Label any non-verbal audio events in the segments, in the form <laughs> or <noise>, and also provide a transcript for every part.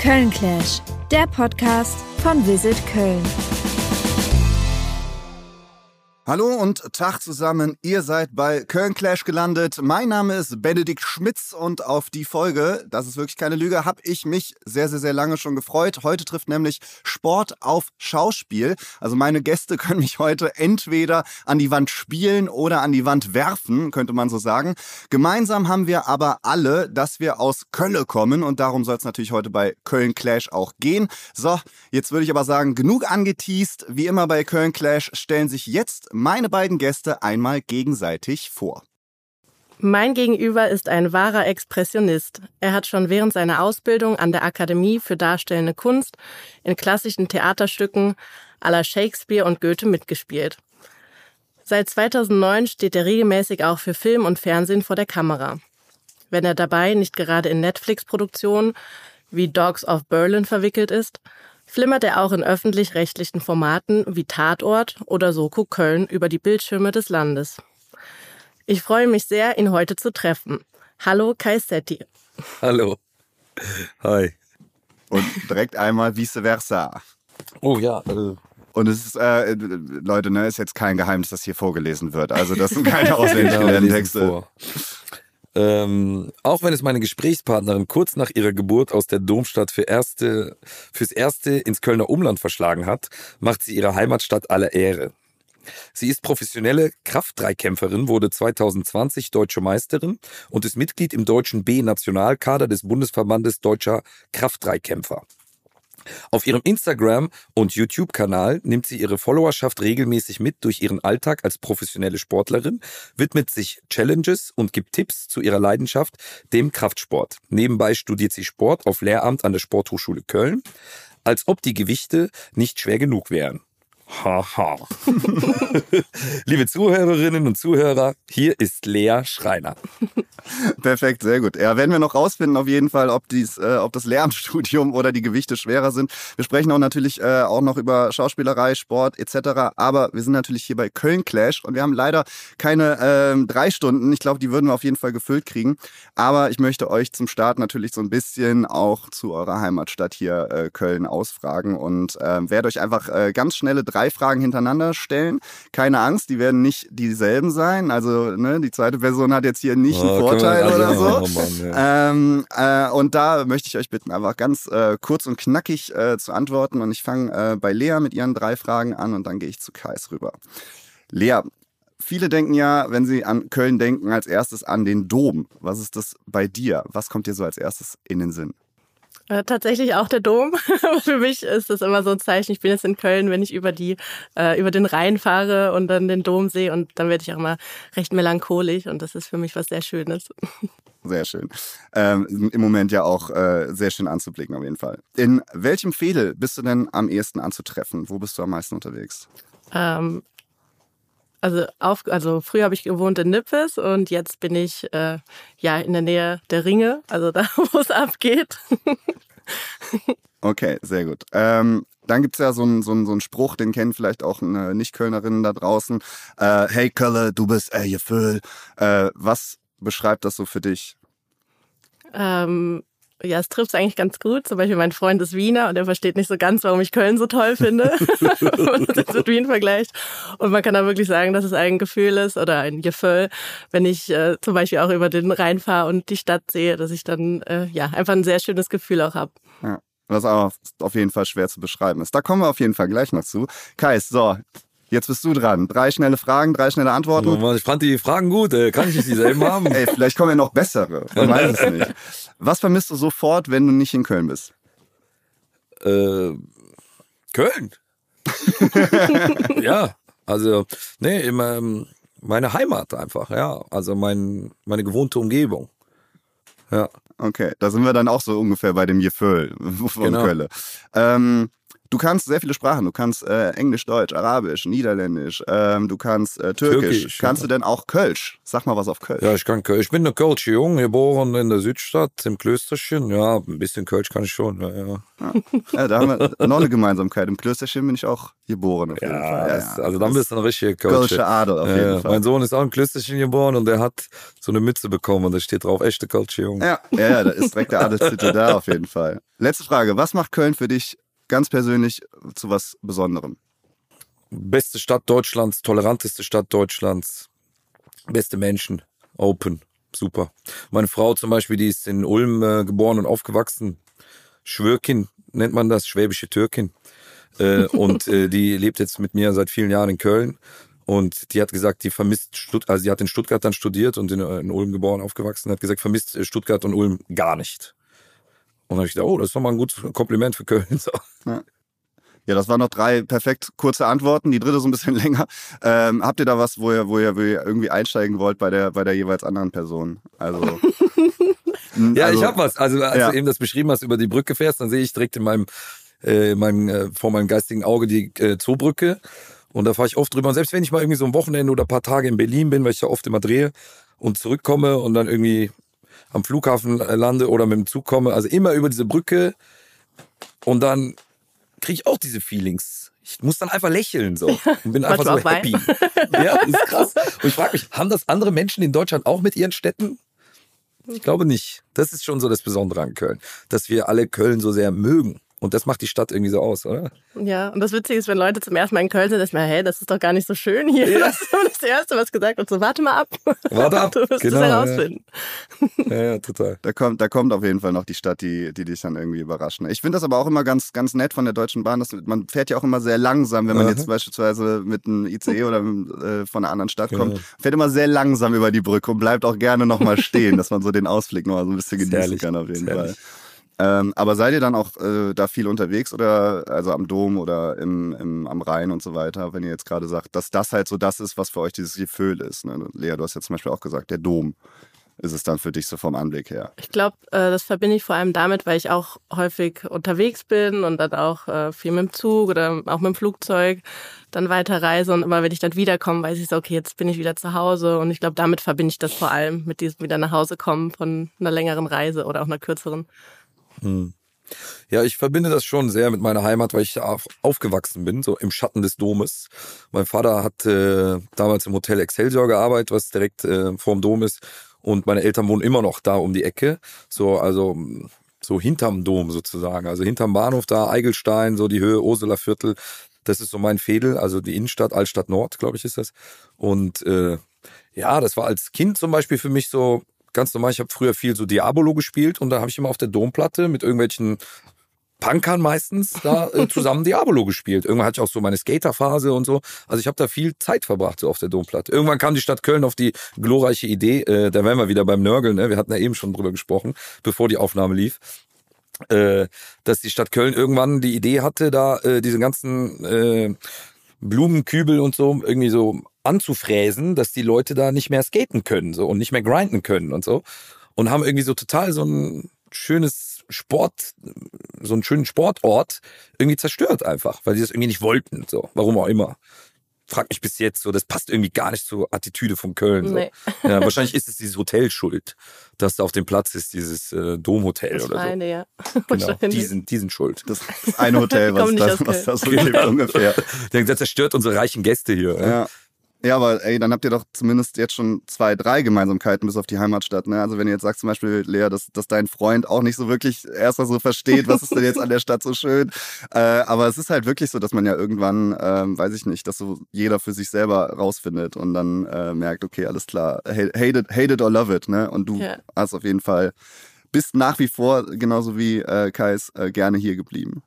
Köln Clash, der Podcast von Visit Köln. Hallo und Tag zusammen. Ihr seid bei Köln Clash gelandet. Mein Name ist Benedikt Schmitz und auf die Folge, das ist wirklich keine Lüge, habe ich mich sehr, sehr, sehr lange schon gefreut. Heute trifft nämlich Sport auf Schauspiel. Also meine Gäste <laughs> können mich heute entweder an die Wand spielen oder an die Wand werfen, könnte man so sagen. Gemeinsam haben wir aber alle, dass wir aus Köln kommen und darum soll es natürlich heute bei Köln Clash auch gehen. So, jetzt würde ich aber sagen, genug angeteased. Wie immer bei Köln Clash stellen sich jetzt meine beiden Gäste einmal gegenseitig vor. Mein Gegenüber ist ein wahrer Expressionist. Er hat schon während seiner Ausbildung an der Akademie für Darstellende Kunst in klassischen Theaterstücken aller Shakespeare und Goethe mitgespielt. Seit 2009 steht er regelmäßig auch für Film und Fernsehen vor der Kamera. Wenn er dabei nicht gerade in Netflix-Produktionen wie Dogs of Berlin verwickelt ist, flimmert er auch in öffentlich-rechtlichen Formaten wie Tatort oder Soko Köln über die Bildschirme des Landes. Ich freue mich sehr, ihn heute zu treffen. Hallo Kai Setti. Hallo. Hi. Und direkt einmal vice versa. Oh ja. Äh. Und es ist, äh, Leute, ne, ist jetzt kein Geheimnis, dass hier vorgelesen wird. Also das sind keine auswendig <laughs> Genau, gelernten lesen Texte. Ähm, auch wenn es meine Gesprächspartnerin kurz nach ihrer Geburt aus der Domstadt für erste, fürs erste ins Kölner Umland verschlagen hat, macht sie ihre Heimatstadt aller Ehre. Sie ist professionelle Kraftdreikämpferin, wurde 2020 deutsche Meisterin und ist Mitglied im deutschen B-Nationalkader des Bundesverbandes deutscher Kraftdreikämpfer. Auf ihrem Instagram- und YouTube-Kanal nimmt sie ihre Followerschaft regelmäßig mit durch ihren Alltag als professionelle Sportlerin, widmet sich Challenges und gibt Tipps zu ihrer Leidenschaft, dem Kraftsport. Nebenbei studiert sie Sport auf Lehramt an der Sporthochschule Köln, als ob die Gewichte nicht schwer genug wären. Haha. <laughs> Liebe Zuhörerinnen und Zuhörer, hier ist Lea Schreiner. Perfekt, sehr gut. Ja, werden wir noch rausfinden auf jeden Fall, ob, dies, äh, ob das Lehramtsstudium <laughs> oder die Gewichte schwerer sind. Wir sprechen auch natürlich äh, auch noch über Schauspielerei, Sport etc. Aber wir sind natürlich hier bei Köln Clash und wir haben leider keine ähm, drei Stunden. Ich glaube, die würden wir auf jeden Fall gefüllt kriegen. Aber ich möchte euch zum Start natürlich so ein bisschen auch zu eurer Heimatstadt hier äh, Köln ausfragen und äh, werde euch einfach äh, ganz schnelle drei Fragen hintereinander stellen. Keine Angst, die werden nicht dieselben sein. Also ne, die zweite Person hat jetzt hier nicht einen Oh, Vorteil können wir- oder also, so. oh Mann, ja. Ähm, äh, und da möchte ich euch bitten, einfach ganz äh, kurz und knackig äh, zu antworten. Und ich fange äh, bei Lea mit ihren drei Fragen an und dann gehe ich zu Kais rüber. Lea, viele denken ja, wenn sie an Köln denken, als erstes an den Dom. Was ist das bei dir? Was kommt dir so als erstes in den Sinn? Äh, tatsächlich auch der Dom. <laughs> Für mich ist das immer so ein Zeichen. Ich bin jetzt in Köln, wenn ich über die äh, über den Rhein fahre und dann den Dom sehe und dann werde ich auch immer recht melancholisch und das ist für mich was sehr Schönes. <laughs> Sehr schön. Ähm, Im Moment ja auch äh, sehr schön anzublicken auf jeden Fall. In welchem Fädel bist du denn am ehesten anzutreffen? Wo bist du am meisten unterwegs? Ähm, also auf, also früher habe ich gewohnt in Nippes und jetzt bin ich äh, ja in der Nähe der Ringe, also da, <laughs> wo es abgeht. <laughs> Okay, sehr gut. Ähm, dann gibt's ja so einen so so Spruch, den kennen vielleicht auch eine Nicht-Kölnerinnen da draußen. Äh, hey Kölle, du bist äh, Gefühl. Äh, was beschreibt das so für dich? Ähm, ja, es trifft eigentlich ganz gut. Zum Beispiel mein Freund ist Wiener und er versteht nicht so ganz, warum ich Köln so toll finde. und das jetzt mit Wien vergleicht. Und man kann da wirklich sagen, dass es ein Gefühl ist oder ein Gefühl, wenn ich äh, zum Beispiel auch über den Rhein fahre und die Stadt sehe, dass ich dann äh, ja einfach ein sehr schönes Gefühl auch habe. Ja, was auch auf jeden Fall schwer zu beschreiben ist. Da kommen wir auf jeden Fall gleich noch zu. Kais, so, jetzt bist du dran. Drei schnelle Fragen, drei schnelle Antworten. Ich fand die Fragen gut, äh, kann ich nicht dieselben <laughs> haben? Ey, vielleicht kommen ja noch bessere. Man <laughs> weiß es nicht. Was vermisst du sofort, wenn du nicht in Köln bist? Äh, Köln. <laughs> ja, also, nee, immer ähm, meine Heimat einfach, ja. Also mein, meine gewohnte Umgebung. Ja. Okay, da sind wir dann auch so ungefähr bei dem Gefühl von Genau. Köln. Ähm, Du kannst sehr viele Sprachen. Du kannst äh, Englisch, Deutsch, Arabisch, Niederländisch. Ähm, du kannst äh, Türkisch. Türkisch, kannst ja. du denn auch Kölsch? Sag mal was auf Kölsch. Ja, ich kann Kölsch. Ich bin eine Kölsche Jung, geboren in der Südstadt, im Klösterchen. Ja, ein bisschen Kölsch kann ich schon. Ja, ja. Ja, da haben wir noch eine Gemeinsamkeit. Im Klösterchen bin ich auch geboren. Auf jeden Ja, Fall. das, also dann bist du eine richtige Kölsche Kölsche. Adel auf jeden Fall. mein Sohn ist auch im Klösterchen geboren und der hat so eine Mütze bekommen und da steht drauf, echte Kölsche Jung. Ja, ja, ja, da ist direkt der Adelstitel da auf jeden Fall. Letzte Frage. Was macht Köln für dich ganz persönlich zu was Besonderem? Beste Stadt Deutschlands, toleranteste Stadt Deutschlands, beste Menschen, open, super. Meine Frau zum Beispiel, die ist in Ulm äh, geboren und aufgewachsen. Schwörkin nennt man das, schwäbische Türkin. Äh, und äh, die lebt jetzt mit mir seit vielen Jahren in Köln. Und die hat gesagt, die vermisst Stutt also die hat in Stuttgart dann studiert und in, äh, in Ulm geboren, aufgewachsen, hat gesagt, vermisst äh, Stuttgart und Ulm gar nicht. Und dann habe ich gedacht, oh, das ist doch mal ein gutes Kompliment für Köln. <laughs> So. Ja, das waren noch drei perfekt kurze Antworten. Die dritte so ein bisschen <laughs> länger. Ähm, habt ihr da was, wo ihr, wo ihr, wo ihr irgendwie einsteigen wollt bei der, bei der jeweils anderen Person? Also. <laughs> Hm, Ja, also, ich habe was. Also als Ja. du eben das beschrieben hast, über die Brücke fährst, dann sehe ich direkt in meinem, äh, meinem äh, vor meinem geistigen Auge die äh, Zoobrücke. Und da fahre ich oft drüber. Und selbst wenn ich mal irgendwie so ein Wochenende oder ein paar Tage in Berlin bin, weil ich ja oft immer drehe und zurückkomme und dann irgendwie am Flughafen äh, lande oder mit dem Zug komme, also immer über diese Brücke und dann kriege ich auch diese Feelings. Ich muss dann einfach lächeln so und bin einfach so happy. <laughs> Ja, das ist krass. Und ich frage mich, haben das andere Menschen in Deutschland auch mit ihren Städten? Ich glaube nicht. Das ist schon so das Besondere an Köln, dass wir alle Köln so sehr mögen. Und das macht die Stadt irgendwie so aus, oder? Ja, und das Witzige ist, wenn Leute zum ersten Mal in Köln sind, ist mir, hey, das ist doch gar nicht so schön hier. Ja. Das ist das Erste, was gesagt wird. So, warte mal ab. Warte ab. <laughs> Du wirst Genau, es ja. herausfinden. Ja, ja, total. Da kommt, da kommt auf jeden Fall noch die Stadt, die, die dich dann irgendwie überraschen. Ich finde das aber auch immer ganz, ganz nett von der Deutschen Bahn. Dass man fährt ja auch immer sehr langsam, wenn man Aha. jetzt beispielsweise mit einem ICE oder äh, von einer anderen Stadt kommt. Genau. Fährt immer sehr langsam über die Brücke und bleibt auch gerne nochmal <laughs> stehen, dass man so den Ausblick nochmal so ein bisschen genießen herrlich, kann auf jeden Fall. herrlich. Ähm, aber seid ihr dann auch äh, da viel unterwegs oder also am Dom oder im, im, am Rhein und so weiter, wenn ihr jetzt gerade sagt, dass das halt so das ist, was für euch dieses Gefühl ist? Ne? Lea, du hast ja zum Beispiel auch gesagt, der Dom ist es dann für dich so vom Anblick her. Ich glaube, äh, das verbinde ich vor allem damit, weil ich auch häufig unterwegs bin und dann auch äh, viel mit dem Zug oder auch mit dem Flugzeug dann weiterreise und immer wenn ich dann wiederkomme, weiß ich so, okay, jetzt bin ich wieder zu Hause und ich glaube, damit verbinde ich das vor allem mit diesem wieder nach Hause kommen von einer längeren Reise oder auch einer kürzeren. Ja, ich verbinde das schon sehr mit meiner Heimat, weil ich auf, aufgewachsen bin, so im Schatten des Domes. Mein Vater hat äh, damals im Hotel Excelsior gearbeitet, was direkt äh, vorm Dom ist. Und meine Eltern wohnen immer noch da um die Ecke. So, also so hinterm Dom sozusagen. Also hinterm Bahnhof da, Eigelstein, so die Höhe, Ursula Viertel. Das ist so mein Fädel, also die Innenstadt, Altstadt Nord, glaube ich, ist das. Und äh, ja, das war als Kind zum Beispiel für mich so ganz normal. Ich habe früher viel so Diabolo gespielt und da habe ich immer auf der Domplatte mit irgendwelchen Punkern meistens da äh, <laughs> zusammen Diabolo gespielt. Irgendwann hatte ich auch so meine Skaterphase und so. Also ich habe da viel Zeit verbracht so auf der Domplatte. Irgendwann kam die Stadt Köln auf die glorreiche Idee, äh, da wären wir wieder beim Nörgeln, ne? wir hatten ja eben schon drüber gesprochen, bevor die Aufnahme lief, äh, dass die Stadt Köln irgendwann die Idee hatte, da äh, diese ganzen äh, Blumenkübel und so irgendwie so anzufräsen, dass die Leute da nicht mehr skaten können so und nicht mehr grinden können und so und haben irgendwie so total so ein schönes Sport, so einen schönen Sportort irgendwie zerstört einfach, weil die das irgendwie nicht wollten, so, warum auch immer. Frag mich bis jetzt so, das passt irgendwie gar nicht zur Attitüde von Köln. So. Nee. <laughs> Ja, wahrscheinlich ist es dieses Hotel schuld, dass da auf dem Platz ist, dieses äh, Domhotel Das oder so. meine, ja. <laughs> Genau, Wahrscheinlich. die sind, die sind schuld. Das ist ein Hotel, <laughs> was, Kommen nicht da, aus was da so gibt ungefähr. Der der zerstört unsere reichen Gäste hier. Ja. Ja. Aber ey, dann habt ihr doch zumindest jetzt schon zwei, drei Gemeinsamkeiten bis auf die Heimatstadt. Ne? Also wenn ihr jetzt sagst zum Beispiel, Lea, dass, dass dein Freund auch nicht so wirklich erstmal so versteht, was ist denn jetzt an der Stadt so schön. <laughs> Äh, aber es ist halt wirklich so, dass man ja irgendwann, ähm, weiß ich nicht, dass so jeder für sich selber rausfindet und dann äh, merkt, okay, alles klar, hate hate it, hate it or love it. Ne? Und du Ja. hast auf jeden Fall, bist nach wie vor, genauso wie äh, Kais, äh, gerne hier geblieben.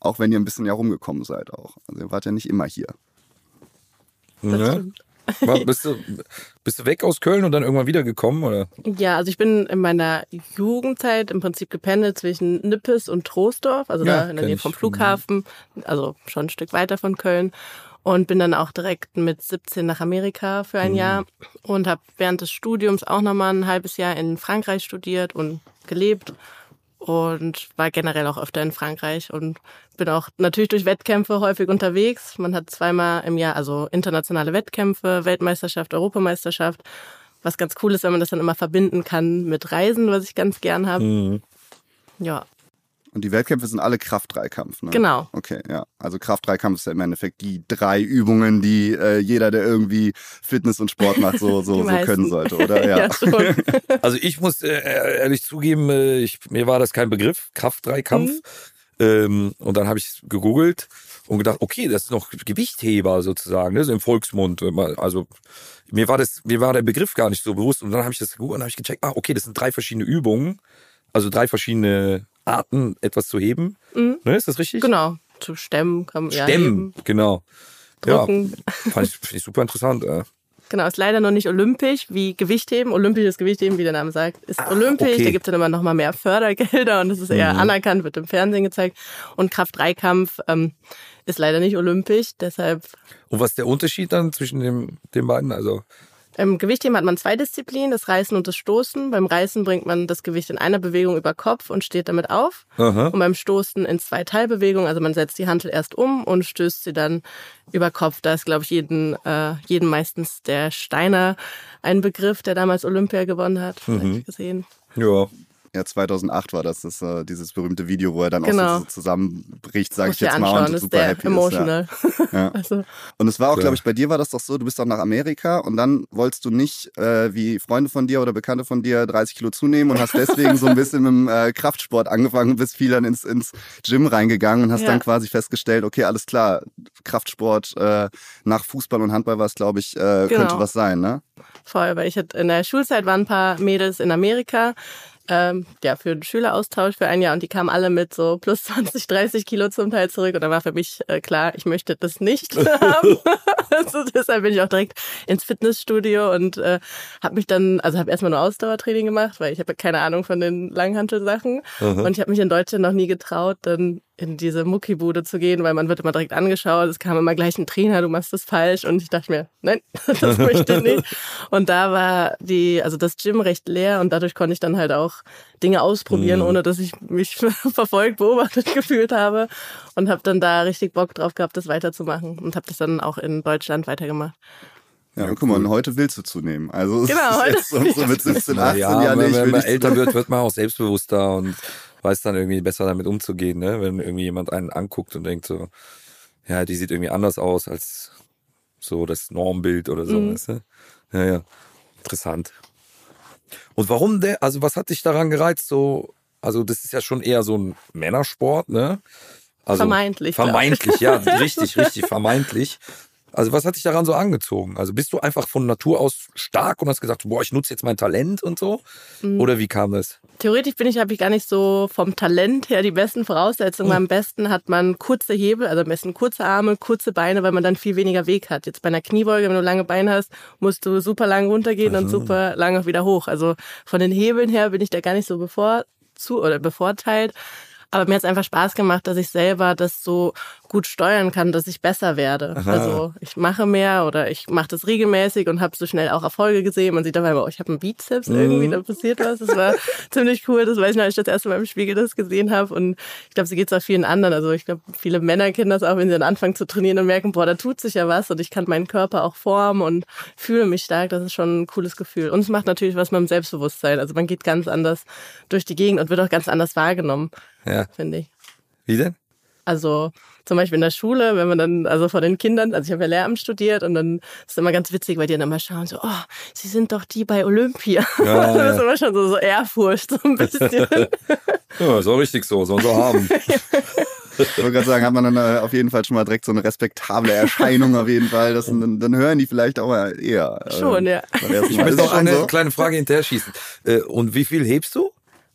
Auch wenn ihr ein bisschen ja rumgekommen seid auch. Also ihr wart ja nicht immer hier. Das Ja. stimmt. War, bist, du, bist du weg aus Köln und dann irgendwann wiedergekommen? Oder? Ja, also ich bin in meiner Jugendzeit im Prinzip gependelt zwischen Nippes und Troisdorf, also Ja, da in der Nähe ich. vom Flughafen, also schon ein Stück weiter von Köln. Und bin dann auch direkt mit 17 nach Amerika für ein Jahr und habe während des Studiums auch nochmal ein halbes Jahr in Frankreich studiert und gelebt. Und war generell auch öfter in Frankreich und bin auch natürlich durch Wettkämpfe häufig unterwegs. Man hat zweimal im Jahr also internationale Wettkämpfe, Weltmeisterschaft, Europameisterschaft, was ganz cool ist, wenn man das dann immer verbinden kann mit Reisen, was ich ganz gern habe. Mhm. Ja, Und die Wettkämpfe sind alle Kraft-Dreikampf, ne? genau. Okay, ja. Also Kraft-Dreikampf ist ja im Endeffekt die drei Übungen, die äh, jeder, der irgendwie Fitness und Sport macht, so, <laughs> so, so können sollte, oder? <laughs> Ja. Ja, schon. <laughs> Also ich muss äh, ehrlich zugeben, äh, ich, mir war das kein Begriff, Kraft-Dreikampf. Mhm. Ähm, und dann habe ich gegoogelt und gedacht, okay, das ist noch Gewichtheber sozusagen, ne, so im Volksmund. Also mir war das, mir war der Begriff gar nicht so bewusst. Und dann habe ich das gegoogelt und habe ich gecheckt, ah, okay, das sind drei verschiedene Übungen, also drei verschiedene Arten, etwas zu heben. Mhm. Ne, ist das richtig? Genau. Zu stemmen kann man ja Stemmen, heben, genau. drücken. Ja, fand ich, ich super interessant. Äh. Genau, ist leider noch nicht olympisch wie Gewichtheben. Olympisches Gewichtheben, wie der Name sagt, ist olympisch. okay. Da gibt es dann immer noch mal mehr Fördergelder und es ist eher Mhm. anerkannt, wird im Fernsehen gezeigt. Und Kraft-Dreikampf ähm, ist leider nicht olympisch. Deshalb Und was ist der Unterschied dann zwischen dem, den beiden? Also im Gewichtheben hat man zwei Disziplinen, das Reißen und das Stoßen. Beim Reißen bringt man das Gewicht in einer Bewegung über Kopf und steht damit auf. aha. Und beim Stoßen in zwei Teilbewegungen. Also man setzt die Hantel erst um und stößt sie dann über Kopf. Da ist, glaube ich, jeden, äh, jeden meistens der Steiner ein Begriff, der damals Olympia gewonnen hat. Mhm. gesehen. ja. Ja, 2008 war das, das äh, dieses berühmte Video, wo er dann Genau. auch so zusammenbricht, sage ich jetzt mal, und ist super der happy emotional. ist. Ja. Ja. <laughs> Also, Und es war auch, glaube ich, bei dir war das doch so, du bist doch nach Amerika und dann wolltest du nicht, äh, wie Freunde von dir oder Bekannte von dir, 30 Kilo zunehmen und hast deswegen so ein bisschen mit dem äh, Kraftsport angefangen und bist viel dann ins, ins Gym reingegangen und hast Ja. dann quasi festgestellt, okay, alles klar, Kraftsport äh, nach Fußball und Handball war es, glaube ich, äh, Genau. könnte was sein, ne? voll, weil ich hatte in der Schulzeit waren ein paar Mädels in Amerika, ähm, ja, für einen Schüleraustausch für ein Jahr und die kamen alle mit so plus 20, 30 Kilo zum Teil zurück und da war für mich äh, klar, ich möchte das nicht <laughs> haben. also deshalb bin ich auch direkt ins Fitnessstudio und äh, habe mich dann, also habe erstmal nur Ausdauertraining gemacht, weil ich habe keine Ahnung von den Langhantelsachen und ich habe mich in Deutschland noch nie getraut, dann in diese Muckibude zu gehen, weil man wird immer direkt angeschaut. Es kam immer gleich ein Trainer, du machst das falsch. Und ich dachte mir, nein, <laughs> das möchte ich nicht. Und da war die, also das Gym recht leer und dadurch konnte ich dann halt auch Dinge ausprobieren, Mhm. ohne dass ich mich <laughs> verfolgt, beobachtet gefühlt habe. Und habe dann da richtig Bock drauf gehabt, das weiterzumachen. Und habe das dann auch in Deutschland weitergemacht. Ja, und guck mal, und heute willst du zunehmen. Also es Genau, ist heute jetzt so, so mit <laughs> 17, 18 ja, Jahren, wenn, wenn man älter wird, wird man auch selbstbewusster und weiß dann irgendwie besser damit umzugehen, ne? Wenn irgendwie jemand einen anguckt und denkt so, ja, die sieht irgendwie anders aus als so das Normbild oder so, Mhm. weißt du? Ja, ja. Interessant. Und warum der, also was hat dich daran gereizt, so, also das ist ja schon eher so ein Männersport, ne? Also, Vermeintlich. Vermeintlich, ja, <laughs> richtig, richtig, vermeintlich. Also was hat dich daran so angezogen? Also bist du einfach von Natur aus stark und hast gesagt, boah, ich nutze jetzt mein Talent und so? Mhm. Oder wie kam das? Theoretisch bin ich, habe ich gar nicht so vom Talent her die besten Voraussetzungen. Mhm. Am besten hat man kurze Hebel, also am besten kurze Arme, kurze Beine, weil man dann viel weniger Weg hat. Jetzt bei einer Kniebeuge, wenn du lange Beine hast, musst du super lang runtergehen und super lang auch wieder hoch. Also von den Hebeln her bin ich da gar nicht so bevor zu oder bevorteilt. Aber mir hat es einfach Spaß gemacht, dass ich selber das so gut steuern kann, dass ich besser werde. Aha. Also ich mache mehr oder ich mache das regelmäßig und habe so schnell auch Erfolge gesehen. Man sieht dabei, oh, ich habe einen Bizeps irgendwie, Mhm. da passiert was. Das war <laughs> ziemlich cool. Das weiß ich noch, als ich das erste Mal im Spiegel das gesehen habe. Und ich glaube, so geht es auch vielen anderen. Also ich glaube, viele Männer kennen das auch, wenn sie dann anfangen zu trainieren und merken, boah, da tut sich ja was und ich kann meinen Körper auch formen und fühle mich stark. Das ist schon ein cooles Gefühl. Und es macht natürlich was mit dem Selbstbewusstsein. Also man geht ganz anders durch die Gegend und wird auch ganz anders wahrgenommen, Ja. finde ich. Wie denn? Also zum Beispiel in der Schule, wenn man dann, also vor den Kindern, also ich habe ja Lehramt studiert und dann ist es immer ganz witzig, weil die dann immer schauen, so, oh, sie sind doch die bei Olympia. Ja, <laughs> das ist ja. immer schon so, so Ehrfurcht, so ein bisschen. <laughs> <laughs> Ja, ist auch richtig so, sollen sie haben. Ich wollte gerade sagen, hat man dann äh, auf jeden Fall schon mal direkt so eine respektable Erscheinung auf jeden Fall. Das, dann, dann hören die vielleicht auch mal eher. äh, Schon, ja. Ich möchte Ist noch eine so? kleine Frage hinterher schießen. Äh, Und wie viel hebst du?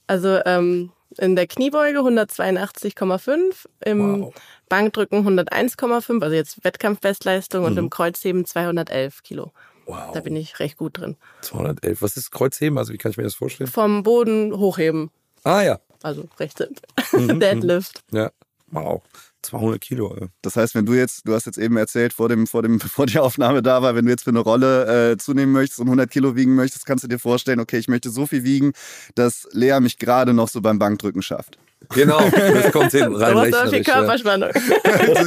Also ähm, in der Kniebeuge 182,5, im Wow. Bankdrücken 101,5, also jetzt Wettkampfbestleistung und im Kreuzheben 211 Kilo. Wow. Da bin ich recht gut drin. 211. Was ist Kreuzheben? Also wie kann ich mir das vorstellen? Vom Boden hochheben, Ah ja. also recht simpel. <laughs> Deadlift. Ja. Wow. 200 Kilo. Ja. Das heißt, wenn du jetzt, du hast jetzt eben erzählt, vor dem, vor dem, <laughs> bevor die Aufnahme da war, wenn du jetzt für eine Rolle äh, zunehmen möchtest und 100 Kilo wiegen möchtest, kannst du dir vorstellen, okay, ich möchte so viel wiegen, dass Lea mich gerade noch so beim Bankdrücken schafft. Genau, das <laughs> kommt hin rein Du hast so viel. Körperspannung.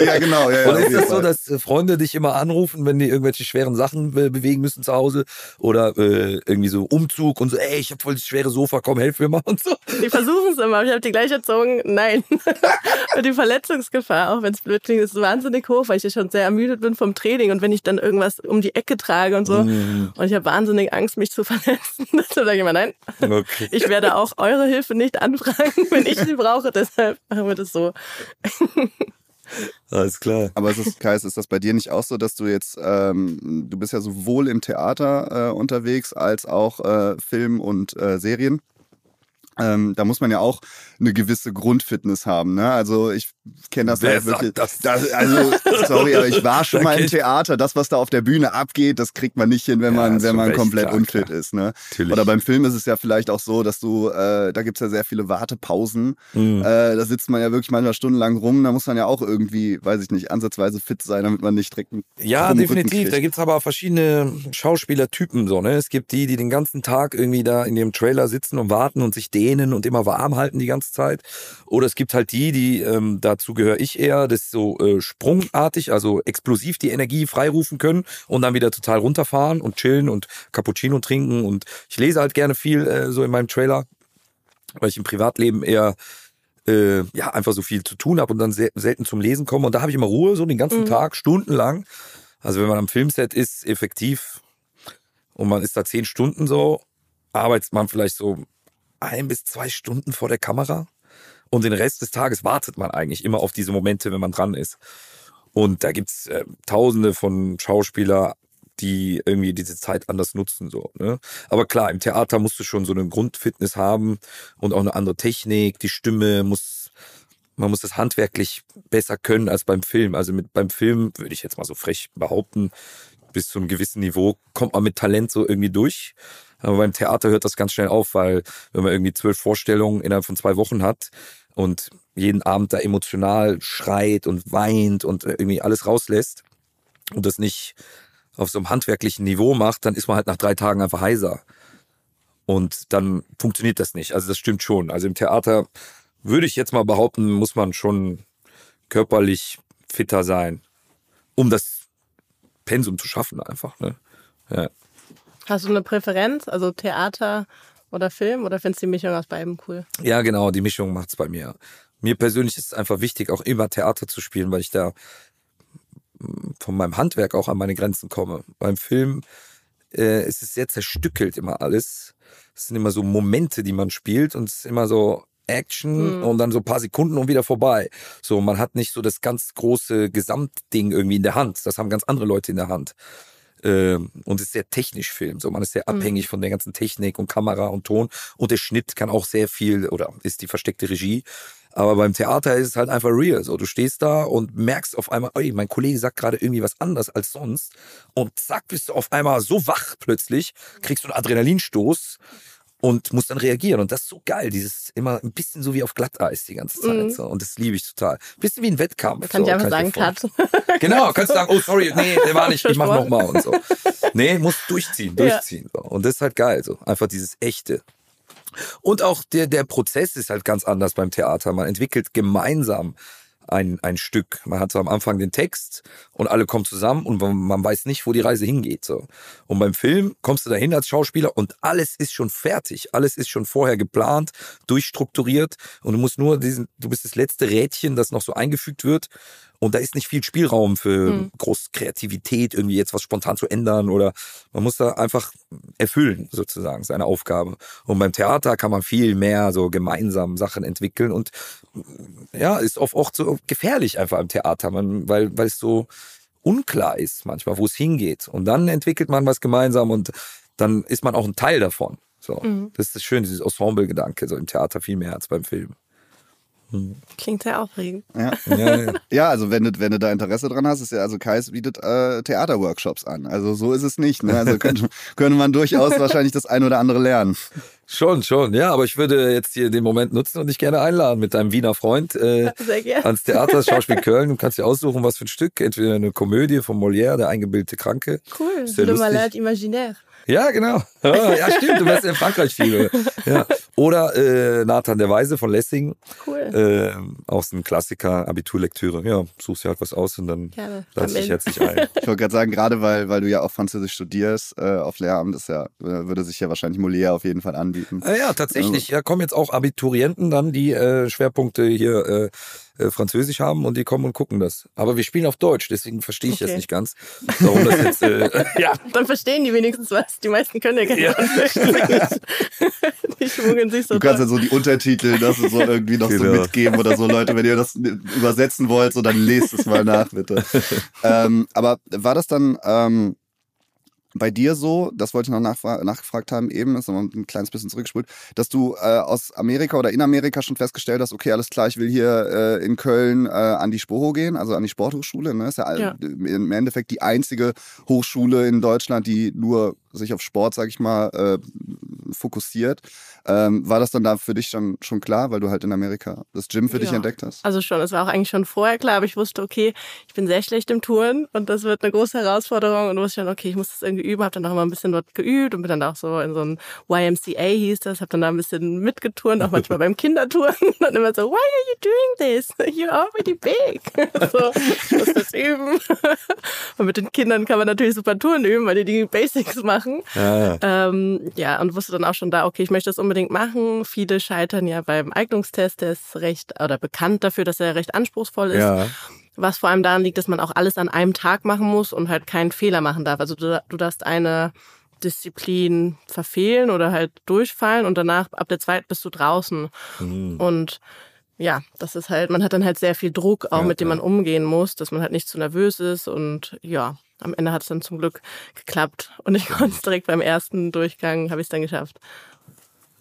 ja, genau. Ja, ja, Und ist das so, dass äh, Freunde dich immer anrufen, wenn die irgendwelche schweren Sachen äh, bewegen müssen zu Hause oder äh, irgendwie so Umzug und so, ey, ich habe voll das schwere Sofa, komm, helf mir mal <laughs> und so. Die versuchen es immer, aber ich habe die gleich erzogen. Nein. <laughs> und die Verletzungsgefahr, auch wenn es blöd klingt, ist wahnsinnig hoch, weil ich ja schon sehr ermüdet bin vom Training und wenn ich dann irgendwas um die Ecke trage und so. Mhm. Und ich habe wahnsinnig Angst, mich zu verletzen. Deshalb sage ich immer, nein, Okay. ich werde auch eure Hilfe nicht anfragen, wenn ich sie brauche. Deshalb machen wir das so. <laughs> Alles klar. Aber ist es, Kais, ist das bei dir nicht auch so, dass du jetzt, ähm, du bist ja sowohl im Theater äh, unterwegs als auch äh, Film und äh, Serien? Ähm, da muss man ja auch eine gewisse Grundfitness haben. Ne? Also ich kenne das Wer halt wirklich. sagt das? also sorry, aber ich war <laughs> schon mal im. Theater. Das, was da auf der Bühne abgeht, das kriegt man nicht hin, wenn man, wenn man komplett klar, unfit klar. ist. Ne? Natürlich. Oder beim Film ist es ja vielleicht auch so, dass du, äh, da gibt's ja sehr viele Wartepausen. Mhm. Äh, da sitzt man ja wirklich manchmal stundenlang rum. Da muss man ja auch irgendwie, weiß ich nicht, ansatzweise fit sein, damit man nicht direkt einen Ja, definitiv. Da kriegt. gibt's aber verschiedene Schauspielertypen so, ne? Es gibt die, die den ganzen Tag irgendwie da in ihrem Trailer sitzen und warten und sich dehnen und immer warm halten die ganze Zeit. Oder es gibt halt die, die, ähm, dazu gehöre ich eher, das so äh, sprungartig, also explosiv die Energie freirufen können und dann wieder total runterfahren und chillen und Cappuccino trinken. Und ich lese halt gerne viel äh, so in meinem Trailer, weil ich im Privatleben eher äh, ja einfach so viel zu tun habe und dann sehr, selten zum Lesen komme. Und da habe ich immer Ruhe, so den ganzen Mhm. Tag, stundenlang. Also wenn man am Filmset ist, effektiv, und man ist da zehn Stunden so, arbeitet man vielleicht so ein bis zwei Stunden vor der Kamera. Und den Rest des Tages wartet man eigentlich immer auf diese Momente, wenn man dran ist. Und da gibt's äh, tausende von Schauspieler, die irgendwie diese Zeit anders nutzen. So, ne? Aber klar, im Theater musst du schon so eine Grundfitness haben und auch eine andere Technik. Die Stimme muss, man muss das handwerklich besser können als beim Film. Also mit beim Film würde ich jetzt mal so frech behaupten, bis zu einem gewissen Niveau kommt man mit Talent so irgendwie durch. Aber beim Theater hört das ganz schnell auf, weil wenn man irgendwie zwölf Vorstellungen innerhalb von zwei Wochen hat und jeden Abend da emotional schreit und weint und irgendwie alles rauslässt und das nicht auf so einem handwerklichen Niveau macht, dann ist man halt nach drei Tagen einfach heiser. Und dann funktioniert das nicht. Also das stimmt schon. Also im Theater würde ich jetzt mal behaupten, muss man schon körperlich fitter sein, um das Pensum zu schaffen einfach. Ne? Ja. Hast du eine Präferenz, also Theater oder Film, oder findest du die Mischung aus beidem cool? Ja, genau, die Mischung macht's bei mir. Mir persönlich ist es einfach wichtig, auch immer Theater zu spielen, weil ich da mm, von meinem Handwerk auch an meine Grenzen komme. Beim Film äh, ist es sehr zerstückelt immer alles. Es sind immer so Momente, die man spielt und es ist immer so Action Mhm. und dann so ein paar Sekunden und wieder vorbei. So, man hat nicht so das ganz große Gesamtding irgendwie in der Hand. Das haben ganz andere Leute in der Hand. Ähm, und es ist sehr technisch Film. So, man ist sehr Mhm. abhängig von der ganzen Technik und Kamera und Ton. Und der Schnitt kann auch sehr viel oder ist die versteckte Regie. Aber beim Theater ist es halt einfach real. So, du stehst da und merkst auf einmal, ey, mein Kollege sagt gerade irgendwie was anderes als sonst. Und zack, bist du auf einmal so wach plötzlich, kriegst du einen Adrenalinstoß und musst dann reagieren. Und das ist so geil. Dieses immer ein bisschen so wie auf Glatteis die ganze Zeit. Mhm. So. Und das liebe ich total. Bisschen wie ein Wettkampf. Kann so, ich einfach dir sagen. Cut. <laughs> Genau, kannst du sagen, oh sorry, nee, <laughs> der war nicht, ich mach nochmal und so. Nee, muss durchziehen, Ja. durchziehen. So. Und das ist halt geil, so. Einfach dieses Echte. Und auch der, der Prozess ist halt ganz anders beim Theater. Man entwickelt gemeinsam ein, ein Stück. Man hat so am Anfang den Text und alle kommen zusammen und man, weiß nicht, wo die Reise hingeht. So. Und beim Film kommst du dahin als Schauspieler und alles ist schon fertig. Alles ist schon vorher geplant, durchstrukturiert und du musst nur diesen, du bist das letzte Rädchen, das noch so eingefügt wird. Und da ist nicht viel Spielraum für Mhm. groß Kreativität, irgendwie jetzt was spontan zu ändern oder man muss da einfach erfüllen, sozusagen, seine Aufgabe. Und beim Theater kann man viel mehr so gemeinsam Sachen entwickeln und ja, ist oft auch so gefährlich einfach im Theater, man, weil, weil es so unklar ist manchmal, wo es hingeht. Und dann entwickelt man was gemeinsam und dann ist man auch ein Teil davon. So, Mhm. das ist das Schöne, dieses Ensemble-Gedanke, so im Theater viel mehr als beim Film. Klingt sehr aufregend. Ja. Ja, ja. <laughs> Ja, also wenn du, wenn du da Interesse dran hast, ist ja, also Kais bietet äh, Theaterworkshops an. Also so ist es nicht. Ne? Also könnte, <laughs> könnte man durchaus wahrscheinlich das ein oder andere lernen. Schon, schon, ja, aber ich würde jetzt hier den Moment nutzen und dich gerne einladen mit deinem Wiener Freund äh, ans Theater, das Schauspiel Köln. Du kannst dir aussuchen, was für ein Stück. Entweder eine Komödie von Molière, der eingebildete Kranke. Cool. Sehr Le lustig. Malade Imaginaire. Ja, genau. <laughs> Ja, ja, stimmt, du wärst in Frankreich viel. Ja. Oder äh, Nathan der Weise von Lessing. Cool. Äh, auch so ein Klassiker, Abiturlektüre. Ja, suchst dir halt was aus und dann Gerne. lass dich herzlich ein. <laughs> Ich wollte gerade sagen, gerade weil, weil du ja auch Französisch studierst äh, auf Lehramt, ist ja, äh, würde sich ja wahrscheinlich Molière auf jeden Fall anbieten. Ah ja, tatsächlich. Ja, kommen jetzt auch Abiturienten dann, die äh, Schwerpunkte hier äh, Französisch haben und die kommen und gucken das. Aber wir spielen auf Deutsch, deswegen verstehe ich Okay. jetzt nicht ganz, warum das jetzt. Äh, <laughs> ja, Dann verstehen die wenigstens was. Die meisten können ja keine Ja. Französisch. <laughs> die schmuggeln sich so Du kannst ja so die Untertitel, das so irgendwie noch so Genau. mitgeben oder so, Leute, wenn ihr das übersetzen wollt, so dann lest es mal nach, bitte. <laughs> ähm, aber war das dann ähm, bei dir so, das wollte ich noch nachfra nachgefragt haben, eben, ist noch ein kleines bisschen zurückgespult, dass du äh, aus Amerika oder in Amerika schon festgestellt hast, okay, alles klar, ich will hier äh, in Köln äh, an die Sporo gehen, also an die Sporthochschule, ne? Ist ja, Ja. im Endeffekt die einzige Hochschule in Deutschland, die nur sich auf Sport, sag ich mal, äh, fokussiert. Ähm, war das dann da für dich schon, schon klar, weil du halt in Amerika das Gym für dich Ja. entdeckt hast? Also schon, es war auch eigentlich schon vorher klar, aber ich wusste, okay, ich bin sehr schlecht im Touren und das wird eine große Herausforderung und wusste schon, okay, ich muss das irgendwie üben, habe dann auch immer ein bisschen dort geübt und bin dann auch so in so ein YMCA hieß das, habe dann da ein bisschen mitgeturnt, auch manchmal <laughs> beim Kindertouren <laughs> und immer so, why are you doing this? You're already big. <laughs> so, ich muss das üben. und mit den Kindern kann man natürlich super Touren üben, weil die die Basics machen. ja, ja. Ähm, ja, und wusste dann auch schon da, okay, ich möchte das unbedingt machen. Viele scheitern ja beim Eignungstest, der ist recht, oder bekannt dafür, dass er recht anspruchsvoll ist. ja. Was vor allem daran liegt, dass man auch alles an einem Tag machen muss und halt keinen Fehler machen darf. Also du, du darfst eine Disziplin verfehlen oder halt durchfallen und danach, ab der zweiten, bist du draußen. Mhm. Und ja, das ist halt, man hat dann halt sehr viel Druck, auch Ja, mit dem ja. man umgehen muss, dass man halt nicht zu nervös ist und ja, am Ende hat es dann zum Glück geklappt und ich <laughs> konnte es direkt beim ersten Durchgang, habe ich es dann geschafft.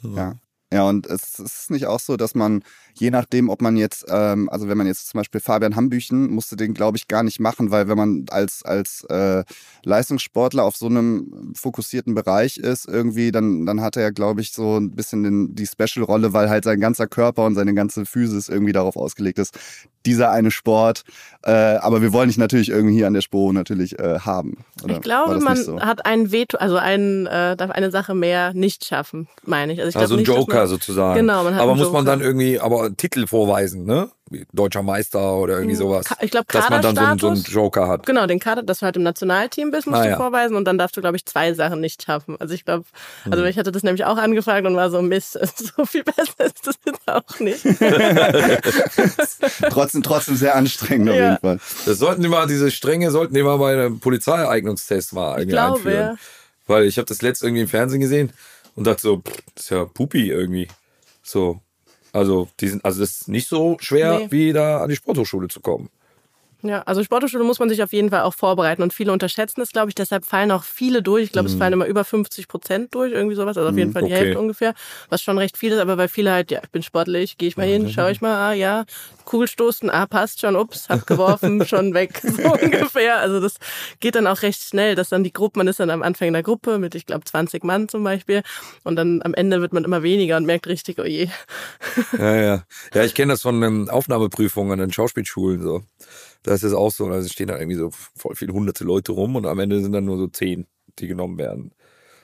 Ja. Ja, und es ist nicht auch so, dass man, je nachdem, ob man jetzt, ähm, also wenn man jetzt zum Beispiel Fabian Hambüchen musste den, glaube ich, gar nicht machen, weil wenn man als, als äh, Leistungssportler auf so einem fokussierten Bereich ist, irgendwie, dann, dann hat er ja, glaube ich, so ein bisschen den, die Special-Rolle, weil halt sein ganzer Körper und seine ganze Physis irgendwie darauf ausgelegt ist, dieser eine Sport. Äh, aber wir wollen dich natürlich irgendwie hier an der Sporo natürlich äh, haben. Oder ich glaube, man so? hat ein Veto, also einen, äh, darf eine Sache mehr nicht schaffen, meine ich. Also, ich Also glaube ein nicht, Joker man, sozusagen. Genau, man hat aber einen muss man Joker. dann irgendwie aber Titel vorweisen, ne? Wie Deutscher Meister oder irgendwie sowas. Ka- ich glaub, Dass man dann so einen, so einen. Joker hat. Genau, den Kader, dass du halt im Nationalteam bist, musst Ah, du ja. vorweisen und dann darfst du, glaube ich, zwei Sachen nicht schaffen. Also ich glaube, Hm. also ich hatte das nämlich auch angefragt und war so, Mist, <laughs> so viel besser ist das jetzt auch nicht. <laughs> trotzdem, trotzdem sehr anstrengend auf Ja. jeden Fall. Das sollten die mal, diese Stränge sollten die mal bei einem Polizeieignungstest mal irgendwie glaube, einführen. ja. Weil ich habe das letzte irgendwie im Fernsehen gesehen und dachte so, pff, das ist ja Pupi irgendwie. So. Also, die sind, also das ist nicht so schwer, Nee. wie da an die Sporthochschule zu kommen. Ja, also Sporthochschule muss man sich auf jeden Fall auch vorbereiten und viele unterschätzen es, glaube ich. Deshalb fallen auch viele durch. Ich glaube, es fallen immer über 50 Prozent durch, irgendwie sowas. Also auf jeden Fall die Mhm. okay. Hälfte ungefähr, was schon recht viel ist. Aber weil viele halt, ja, ich bin sportlich, gehe ich mal hin, schaue ich mal, ah ja, Kugelstoßen, ah passt schon, ups, hab geworfen, <laughs> schon weg, so ungefähr. Also das geht dann auch recht schnell, dass dann die Gruppe, man ist dann am Anfang in der Gruppe mit, ich glaube, 20 Mann zum Beispiel. Und dann am Ende wird man immer weniger und merkt richtig, oh je. Ja, ja. Ja, ich kenne das von ähm, Aufnahmeprüfungen den Schauspielschulen so. Da ist es auch so, da stehen da irgendwie so voll viele hunderte Leute rum und am Ende sind dann nur so zehn, die genommen werden.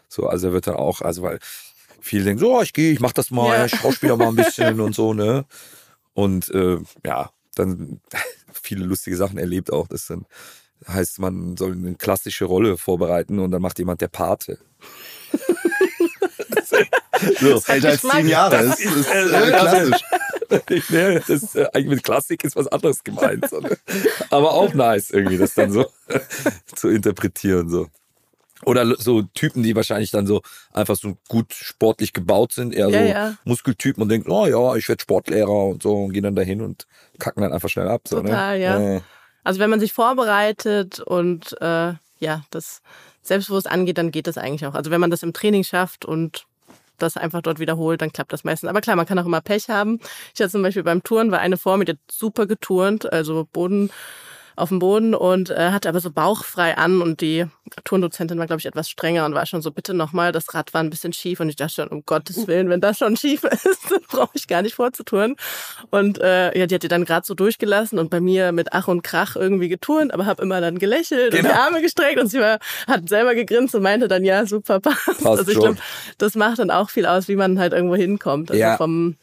So, also wird dann auch, also weil viele denken, so, oh, ich gehe, ich mach das mal, Ja. ich schauspieler mal ein <laughs> bisschen und so, ne? Und äh, ja, dann <laughs> viele lustige Sachen erlebt auch. Das dann heißt, man soll eine klassische Rolle vorbereiten und dann macht jemand der Pate. <laughs> so. Älter als zehn Jahre. Das ist, ist äh, klassisch. Nee, das äh, eigentlich mit Klassik ist was anderes gemeint. So, ne? Aber auch nice irgendwie, das dann so <laughs> zu interpretieren. so. Oder so Typen, die wahrscheinlich dann so einfach so gut sportlich gebaut sind, eher Ja, so ja. Muskeltypen und denken, oh ja, ich werde Sportlehrer und so und gehen dann dahin und kacken dann einfach schnell ab. So, Total, ne? ja. Äh, Also wenn man sich vorbereitet und äh, ja, das selbstbewusst angeht, dann geht das eigentlich auch. Also wenn man das im Training schafft und das einfach dort wiederholt, dann klappt das meistens. Aber klar, man kann auch immer Pech haben. Ich hatte zum Beispiel beim Touren war eine Form, die hat super geturnt, also Boden auf dem Boden und äh, hatte aber so bauchfrei an und die Turndozentin war, glaube ich, etwas strenger und war schon so, bitte nochmal, das Rad war ein bisschen schief und ich dachte schon, um Gottes Willen, wenn das schon schief <laughs> ist, dann brauche ich gar nicht vorzutouren. Und äh, ja, die hat die dann gerade so durchgelassen und bei mir mit Ach und Krach irgendwie geturnt, aber habe immer dann gelächelt genau. und die genau. Arme gestreckt und sie war, hat selber gegrinst und meinte dann, ja, super, passt. passt also ich glaube, das macht dann auch viel aus, wie man halt irgendwo hinkommt. Also ja. vom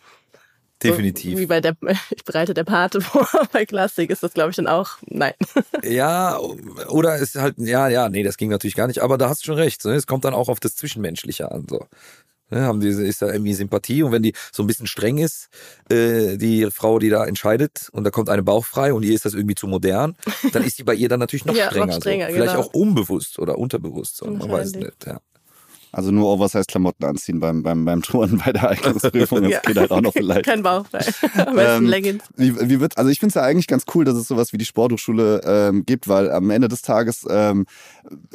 Definitiv. Wie bei der, <laughs> ich bereite der Pate <laughs> vor, bei Klassik ist das, glaube ich, dann auch, nein. <laughs> Ja, oder ist halt, ja, ja, nee, das ging natürlich gar nicht, aber da hast du schon recht. Ne? Es kommt dann auch auf das Zwischenmenschliche an. So. Ne, haben die, ist da irgendwie Sympathie und wenn die so ein bisschen streng ist, äh, die Frau, die da entscheidet und da kommt eine bauchfrei und ihr ist das irgendwie zu modern, dann ist die bei ihr dann natürlich noch ja, strenger. Noch strenger so. Vielleicht genau. auch unbewusst oder unterbewusst, so. man weiß es nicht. Ja. Also nur Oversize-Klamotten anziehen beim, beim, beim Touren <laughs> bei der Eignungsprüfung. Das ja. geht halt auch noch vielleicht. Kein Bauch. <laughs> Am besten ähm, Leggings. Wie, wie wird, also ich finde es ja eigentlich ganz cool, dass es sowas wie die Sporthochschule ähm, gibt, weil am Ende des Tages, ähm,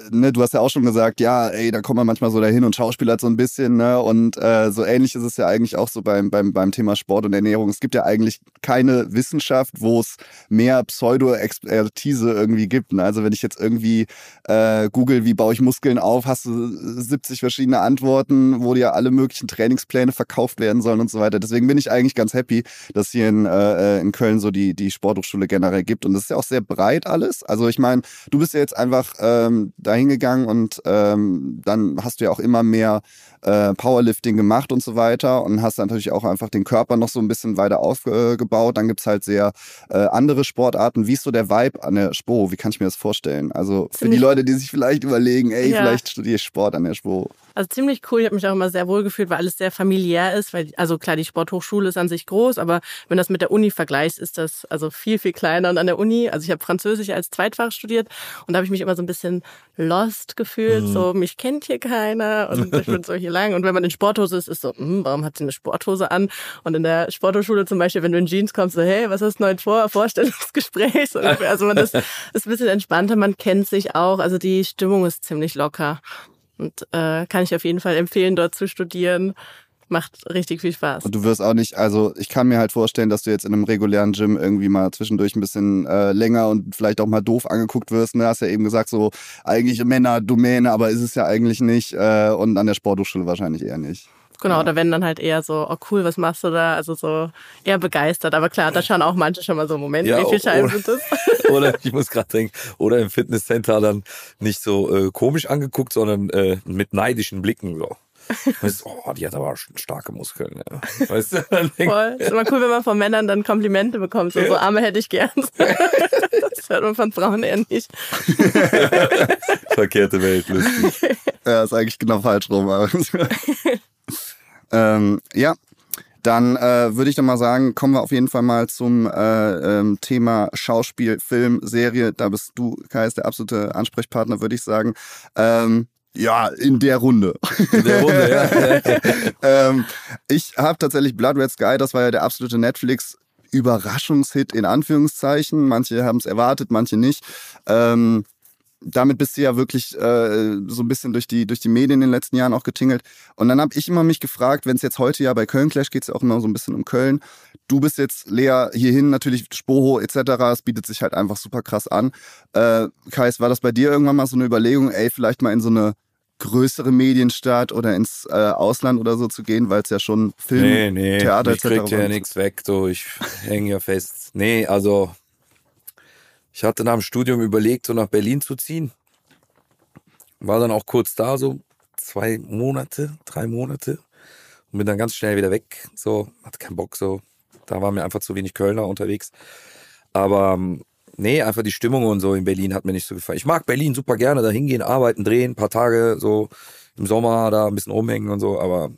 ne, du hast ja auch schon gesagt, ja, ey, da kommt man manchmal so dahin und schauspielert so ein bisschen, ne? Und äh, so ähnlich ist es ja eigentlich auch so beim, beim, beim Thema Sport und Ernährung. Es gibt ja eigentlich keine Wissenschaft, wo es mehr Pseudo-Expertise irgendwie gibt. Ne? Also wenn ich jetzt irgendwie äh, google, wie baue ich Muskeln auf, hast du 70 verschiedene Antworten, wo dir alle möglichen Trainingspläne verkauft werden sollen und so weiter. Deswegen bin ich eigentlich ganz happy, dass hier in, äh, in Köln so die, die Sporthochschule generell gibt. Und das ist ja auch sehr breit alles. Also ich meine, du bist ja jetzt einfach ähm, dahin gegangen und ähm, dann hast du ja auch immer mehr äh, Powerlifting gemacht und so weiter und hast natürlich auch einfach den Körper noch so ein bisschen weiter aufgebaut. Dann gibt es halt sehr äh, andere Sportarten. Wie ist so der Vibe an der SPO? Wie kann ich mir das vorstellen? Also für Ziemlich die Leute, die sich vielleicht überlegen, ey, ja. vielleicht studiere ich Sport an der SPO. Also ziemlich cool. Ich habe mich auch immer sehr wohl gefühlt, weil alles sehr familiär ist. Weil, also klar, die Sporthochschule ist an sich groß, aber wenn das mit der Uni vergleichst, ist das also viel, viel kleiner. Und an der Uni, also ich habe Französisch als Zweitfach studiert und da habe ich mich immer so ein bisschen lost gefühlt. Mhm. So, mich kennt hier keiner und ich bin so hier lang. Und wenn man in Sporthose ist, ist so, hm, warum hat sie eine Sporthose an? Und in der Sporthochschule zum Beispiel, wenn du in Jeans kommst, so, hey, was hast du heute vor? Vorstellungsgespräch. Also man ist, <laughs> ist ein bisschen entspannter, man kennt sich auch. Also die Stimmung ist ziemlich locker. Und äh, kann ich auf jeden Fall empfehlen, dort zu studieren. Macht richtig viel Spaß. Und du wirst auch nicht, also ich kann mir halt vorstellen, dass du jetzt in einem regulären Gym irgendwie mal zwischendurch ein bisschen äh, länger und vielleicht auch mal doof angeguckt wirst. Ne? Hast ja eben gesagt, so eigentlich Männerdomäne, aber ist es ja eigentlich nicht. Äh, und an der Sporthochschule wahrscheinlich eher nicht. Genau, ja. da werden dann halt eher so, oh cool, was machst du da? Also so eher begeistert. Aber klar, da schauen auch manche schon mal so, Moment, ja, wie viel Scheiben sind das? <laughs> oder ich muss gerade denken, oder im Fitnesscenter dann nicht so äh, komisch angeguckt, sondern äh, mit neidischen Blicken so. <laughs> Weißt, oh, die hat aber starke Muskeln. Ja. Weißt du, <laughs> Voll. Ist immer cool, wenn man von Männern dann Komplimente bekommt. So, so Arme hätte ich gern. das hört man von Frauen eher nicht. Verkehrte Welt, lustig. Ja, ist eigentlich genau falsch rum. Ähm, ja, dann äh, würde ich doch mal sagen, kommen wir auf jeden Fall mal zum äh, ähm, Thema Schauspiel, Film, Serie. Da bist du, Kai, ist der absolute Ansprechpartner, würde ich sagen. Ähm, ja, in der Runde. In der Runde, ja. <laughs> ähm, ich habe tatsächlich Blood Red Sky, das war ja der absolute Netflix. Überraschungshit in Anführungszeichen. Manche haben es erwartet, manche nicht. Ähm, damit bist du ja wirklich äh, so ein bisschen durch die, durch die Medien in den letzten Jahren auch getingelt. Und dann habe ich immer mich gefragt, wenn es jetzt heute ja bei Köln Clash geht es ja auch immer so ein bisschen um Köln. Du bist jetzt Lea hierhin, natürlich Spoho etc. Es bietet sich halt einfach super krass an. Äh, Kais, war das bei dir irgendwann mal so eine Überlegung, ey, vielleicht mal in so eine größere Medienstadt oder ins äh, Ausland oder so zu gehen, weil es ja schon Film, nee, nee, Theater etc. Ich <laughs> krieg ja nichts weg, so ich hänge ja fest. Nee, also ich hatte nach dem Studium überlegt, so nach Berlin zu ziehen. War dann auch kurz da, so zwei Monate, drei Monate. Und bin dann ganz schnell wieder weg. So, hatte keinen Bock, so. Da war mir einfach zu wenig Kölner unterwegs. Aber ähm, nee, einfach die Stimmung und so in Berlin hat mir nicht so gefallen. Ich mag Berlin super gerne, da hingehen, arbeiten, drehen, paar Tage so im Sommer da ein bisschen rumhängen und so. Aber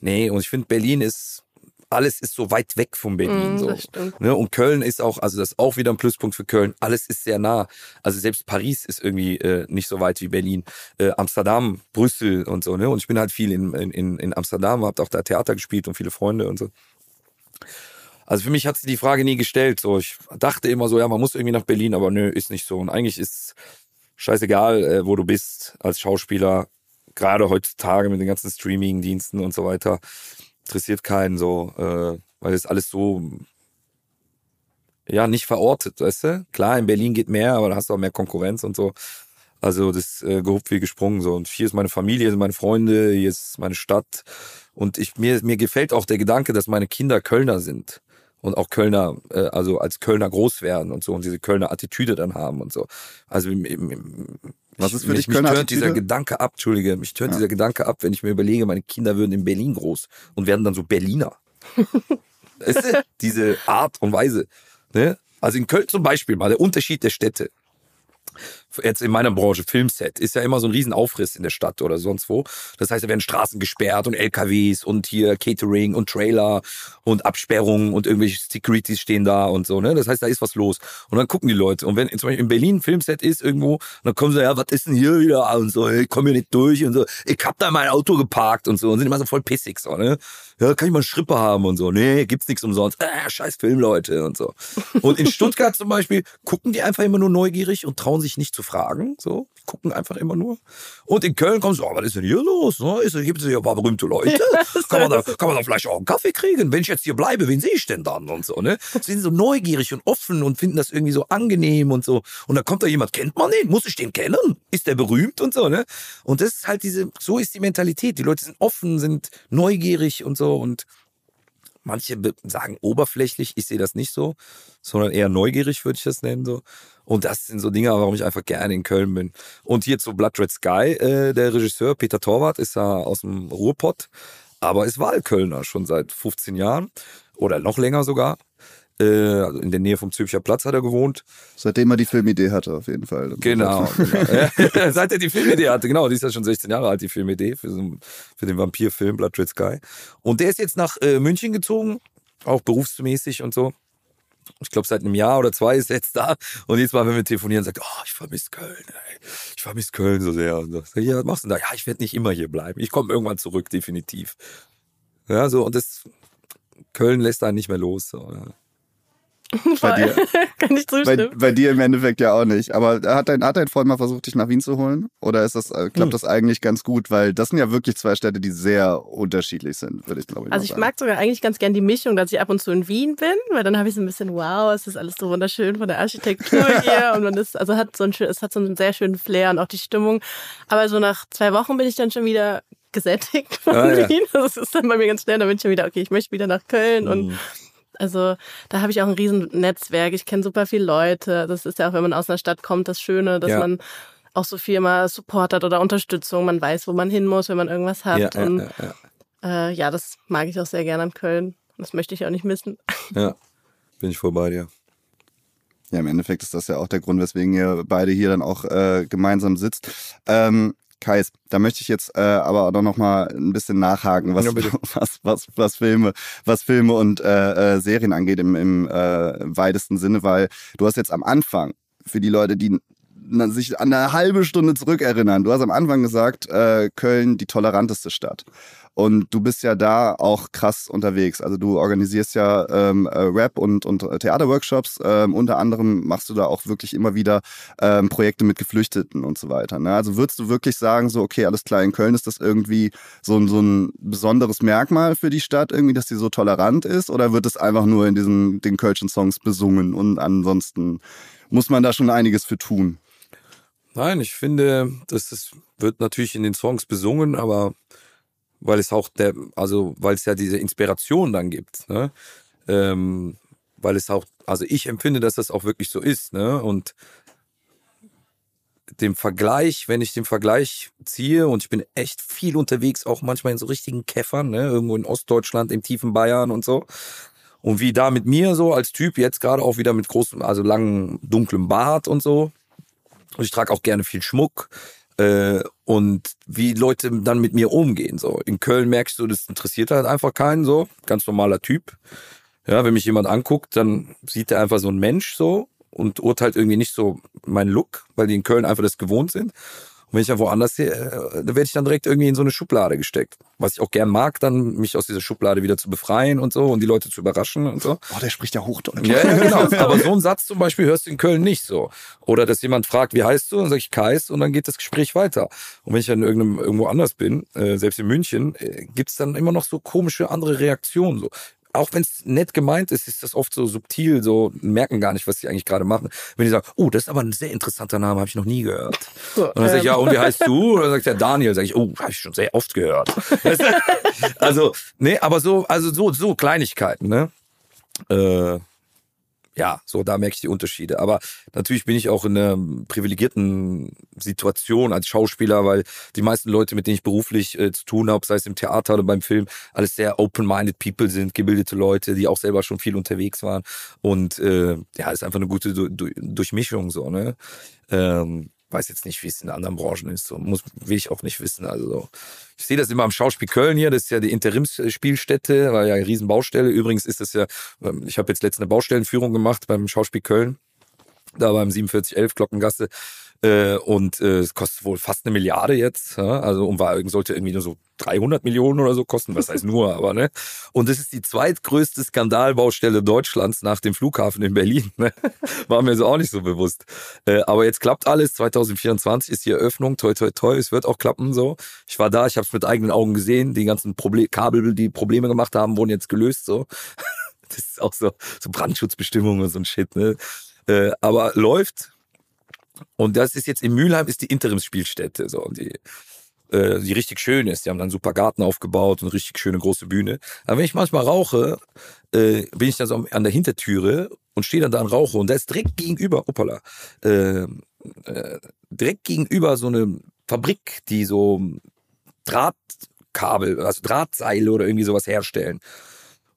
nee, und ich finde, Berlin ist alles ist so weit weg von Berlin. Mm, so. Ne? Und Köln ist auch, also das ist auch wieder ein Pluspunkt für Köln. Alles ist sehr nah. Also selbst Paris ist irgendwie äh, nicht so weit wie Berlin. Äh, Amsterdam, Brüssel und so. Ne? Und ich bin halt viel in, in, in Amsterdam, habe auch da Theater gespielt und viele Freunde und so. Also für mich hat sich die Frage nie gestellt. So, ich dachte immer so, ja, man muss irgendwie nach Berlin, aber nö, ist nicht so. Und eigentlich ist scheißegal, äh, wo du bist als Schauspieler gerade heutzutage mit den ganzen Streaming-Diensten und so weiter, interessiert keinen so, äh, weil es alles so ja nicht verortet, weißt du? Klar, in Berlin geht mehr, aber da hast du auch mehr Konkurrenz und so. Also das äh, gehobt wie gesprungen so. Und hier ist meine Familie, hier sind meine Freunde, hier ist meine Stadt. Und ich mir mir gefällt auch der Gedanke, dass meine Kinder Kölner sind und auch Kölner, äh, also als Kölner groß werden und so und diese Kölner Attitüde dann haben und so. Also im, im, im, Was ist für mich, dich mich Kölner tönt dieser? Gedanke ab, Entschuldige, mich tönt Ja. dieser Gedanke ab, wenn ich mir überlege, meine Kinder würden in Berlin groß und werden dann so Berliner. <laughs> weißt du? Diese Art und Weise. Ne? Also in Köln zum Beispiel mal der Unterschied der Städte. Jetzt in meiner Branche, Filmset, ist ja immer so ein Riesenaufriss in der Stadt oder sonst wo. Das heißt, da werden Straßen gesperrt und LKWs und hier Catering und Trailer und Absperrungen und irgendwelche Securities stehen da und so. Ne? Das heißt, da ist was los. Und dann gucken die Leute. Und wenn zum Beispiel in Berlin ein Filmset ist irgendwo, dann kommen sie, ja, was ist denn hier wieder? Und so, ich komme hier nicht durch und so. Ich hab da mein Auto geparkt und so. Und sind immer so voll pissig so, ne? Ja, kann ich mal einen Schrippe haben und so. Nee, gibt's nichts umsonst. Äh, scheiß Film, Leute und so. Und in Stuttgart zum Beispiel gucken die einfach immer nur neugierig und trauen sich nicht zu fragen. So, die gucken einfach immer nur. Und in Köln kommen sie, oh, was ist denn hier los? Ne? Ist, gibt's hier ein paar berühmte Leute? kann, man da, kann man da vielleicht auch einen Kaffee kriegen? Wenn ich jetzt hier bleibe, wen sehe ich denn dann? Und so, ne? Sie sind so neugierig und offen und finden das irgendwie so angenehm und so. Und dann kommt da jemand, kennt man den? Muss ich den kennen? Ist der berühmt und so, ne? Und das ist halt diese, so ist die Mentalität. Die Leute sind offen, sind neugierig und so und Manche sagen oberflächlich, ich sehe das nicht so, sondern eher neugierig würde ich das nennen so. Und das sind so Dinge, warum ich einfach gerne in Köln bin. Und hier zu Blood Red Sky, äh, der Regisseur Peter Torwart ist ja aus dem Ruhrpott, aber ist Wahlkölner schon seit 15 Jahren oder noch länger sogar. Äh, also in der Nähe vom Zürcher Platz hat er gewohnt. Seitdem er die Filmidee hatte, auf jeden Fall. Genau. genau. <laughs> <laughs> Seit er die Filmidee hatte, genau, die ist ja schon 16 Jahre alt, die Filmidee für, so, für den Vampirfilm Blood Red Sky. Und der ist jetzt nach äh, München gezogen, auch berufsmäßig und so. Ich glaube, seit einem Jahr oder zwei ist er jetzt da. Und jedes Mal, wenn wir telefonieren, sagt, oh, ich vermisse Köln, ey. Ich vermisse Köln so sehr. Und so. Ja, was machst du denn da? Ja, ich werde nicht immer hier bleiben. Ich komme irgendwann zurück, definitiv. Ja, so, und das, Köln lässt einen nicht mehr los. So, ja. Bei dir, <laughs> Kann ich bei, zustimmen. bei dir im Endeffekt ja auch nicht. Aber hat dein, hat dein Freund mal versucht, dich nach Wien zu holen? Oder ist das, äh, klappt Hm. das eigentlich ganz gut? Weil das sind ja wirklich zwei Städte, die sehr unterschiedlich sind, würde ich glaube ich Also ich sagen. mag sogar eigentlich ganz gern die Mischung, dass ich ab und zu in Wien bin, weil dann habe ich so ein bisschen, wow, es ist alles so wunderschön von der Architektur <laughs> hier und man ist, also hat so ein es hat so einen sehr schönen Flair und auch die Stimmung. Aber so nach zwei Wochen bin ich dann schon wieder gesättigt von Ah, ja. Wien. Das ist dann bei mir ganz schnell, dann bin ich schon wieder, okay, ich möchte wieder nach Köln und Mhm. Also da habe ich auch ein riesen Netzwerk. Ich kenne super viele Leute. Das ist ja auch, wenn man aus einer Stadt kommt, das Schöne, dass Ja. man auch so viel mal Support hat oder Unterstützung. Man weiß, wo man hin muss, wenn man irgendwas hat. Ja, und ja, ja. äh, ja, das mag ich auch sehr gerne an Köln. Das möchte ich auch nicht missen. <laughs> ja, bin ich voll bei dir. Ja, im Endeffekt ist das ja auch der Grund, weswegen ihr beide hier dann auch äh, gemeinsam sitzt. Ähm, Kais, da möchte ich jetzt äh, aber auch noch mal ein bisschen nachhaken, was, Ja, <laughs> was, was, was Filme, was Filme und äh, äh, Serien angeht im, im äh, weitesten Sinne, weil du hast jetzt am Anfang für die Leute, die sich an eine halbe Stunde zurückerinnern, du hast am Anfang gesagt, äh, Köln die toleranteste Stadt. Und du bist ja da auch krass unterwegs. Also du organisierst ja ähm, äh, Rap und, und Theaterworkshops. Ähm, unter anderem machst du da auch wirklich immer wieder ähm, Projekte mit Geflüchteten und so weiter. Ne? Also würdest du wirklich sagen, so, okay, alles klar, in Köln ist das irgendwie so, ein- so ein besonderes Merkmal für die Stadt, irgendwie, dass sie so tolerant ist? Oder wird es einfach nur in diesen den Kölschen Songs besungen und ansonsten muss man da schon einiges für tun? Nein, ich finde, das ist, wird natürlich in den Songs besungen, aber weil es auch der, also weil es ja diese Inspiration dann gibt, ne? Ähm, weil es auch, also ich empfinde, dass das auch wirklich so ist, ne? Und dem Vergleich, wenn ich den Vergleich ziehe und ich bin echt viel unterwegs, auch manchmal in so richtigen Käffern, ne? Irgendwo in Ostdeutschland, im tiefen Bayern und so. Und wie da mit mir so als Typ, jetzt gerade auch wieder mit großem, also langem, dunklem Bart und so. Und ich trage auch gerne viel Schmuck. Äh, und wie Leute dann mit mir umgehen. So. In Köln merkst du, das interessiert halt einfach keinen so. Ganz normaler Typ. Ja, wenn mich jemand anguckt, dann sieht er einfach so ein Mensch so und urteilt irgendwie nicht so meinen Look, weil die in Köln einfach das gewohnt sind. Und wenn ich dann woanders sehe, äh, da werde ich dann direkt irgendwie in so eine Schublade gesteckt. Was ich auch gern mag, dann mich aus dieser Schublade wieder zu befreien und so und die Leute zu überraschen und so. Boah, der spricht ja Hochdeutsch. Ja, ja, genau. <laughs> Aber so einen Satz zum Beispiel hörst du in Köln nicht so. Oder dass jemand fragt, wie heißt du? Und dann sag ich Kais und dann geht das Gespräch weiter. Und wenn ich dann irgendwo anders bin, äh, selbst in München, äh, gibt's dann immer noch so komische andere Reaktionen. So auch wenn es nett gemeint ist, ist das oft so subtil, so merken gar nicht, was sie eigentlich gerade machen. Wenn die sagen, oh, das ist aber ein sehr interessanter Name, habe ich noch nie gehört. So, und dann ähm. sage ich, ja, und wie heißt du? Und dann sagt der Daniel, sage ich, oh, habe ich schon sehr oft gehört. also, nee, aber so, also so, so Kleinigkeiten, ne? Äh, ja, so da merke ich die Unterschiede. Aber natürlich bin ich auch in einer privilegierten Situation als Schauspieler, weil die meisten Leute, mit denen ich beruflich äh, zu tun habe, sei es im Theater oder beim Film, alles sehr open-minded People sind, gebildete Leute, die auch selber schon viel unterwegs waren. Und äh, ja, ist einfach eine gute du du Durchmischung so, ne? Ähm, weiß jetzt nicht, wie es in anderen Branchen ist. So, muss, will ich auch nicht wissen. Also ich sehe das immer am Schauspiel Köln hier. Das ist ja die Interimsspielstätte, war ja eine Riesenbaustelle. Übrigens ist das ja, ähm, ich habe jetzt letzte eine Baustellenführung gemacht beim Schauspiel Köln, da beim 4711 Glockengasse. Äh, und äh, es kostet wohl fast eine Milliarde jetzt. Ja? Also und war, sollte irgendwie nur so 300 Millionen oder so kosten, was heißt nur, aber ne. Und das ist die zweitgrößte Skandalbaustelle Deutschlands nach dem Flughafen in Berlin. Ne? <laughs> War mir so auch nicht so bewusst. Äh, aber jetzt klappt alles. 2024 ist die Eröffnung. Toi, toi, toi. Es wird auch klappen so. Ich war da, ich habe es mit eigenen Augen gesehen. Die ganzen Proble Kabel, die Probleme gemacht haben, wurden jetzt gelöst so. <laughs> Das ist auch so, so Brandschutzbestimmungen und so ein Shit. Ne? Äh, aber läuft und das ist jetzt in Mülheim ist die Interimsspielstätte, so, die, äh, die richtig schön ist. Die haben dann super Garten aufgebaut und richtig schöne große Bühne. Aber wenn ich manchmal rauche, äh, bin ich dann so an der Hintertüre und stehe dann da und rauche und da ist direkt gegenüber, hoppala, äh, äh, direkt gegenüber so eine Fabrik, die so Drahtkabel, also Drahtseile oder irgendwie sowas herstellen.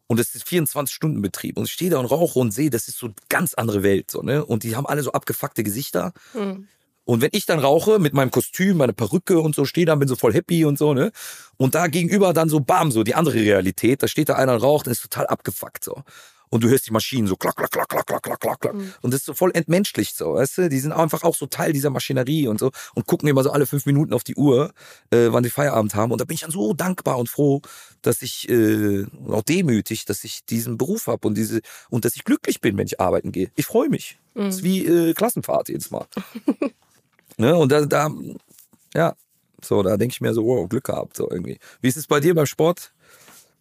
Und es ist 24-Stunden-Betrieb. Und ich stehe da und rauche und sehe, das ist so eine ganz andere Welt. So, ne? Und die haben alle so abgefuckte Gesichter. Mhm. Und wenn ich dann rauche mit meinem Kostüm, meine Perücke und so, stehe da, bin so voll happy und so, ne? Und da gegenüber dann so bam, so die andere Realität, da steht da einer und raucht und ist total abgefuckt so und du hörst die Maschinen so klack, klack, klack, klack, klack, klack, klack. Mhm. Und das ist so voll entmenschlicht so, weißt du? Die sind einfach auch so Teil dieser Maschinerie und so und gucken immer so alle fünf Minuten auf die Uhr, äh, wann die Feierabend haben. Und da bin ich dann so dankbar und froh, dass ich äh, auch demütig, dass ich diesen Beruf habe und diese und dass ich glücklich bin, wenn ich arbeiten gehe. Ich freue mich. Mhm. Das ist wie äh, Klassenfahrt jedes Mal. <laughs> ne? Und da, da, ja, so, da denke ich mir so, wow, Glück gehabt, so irgendwie. Wie ist es bei dir beim Sport?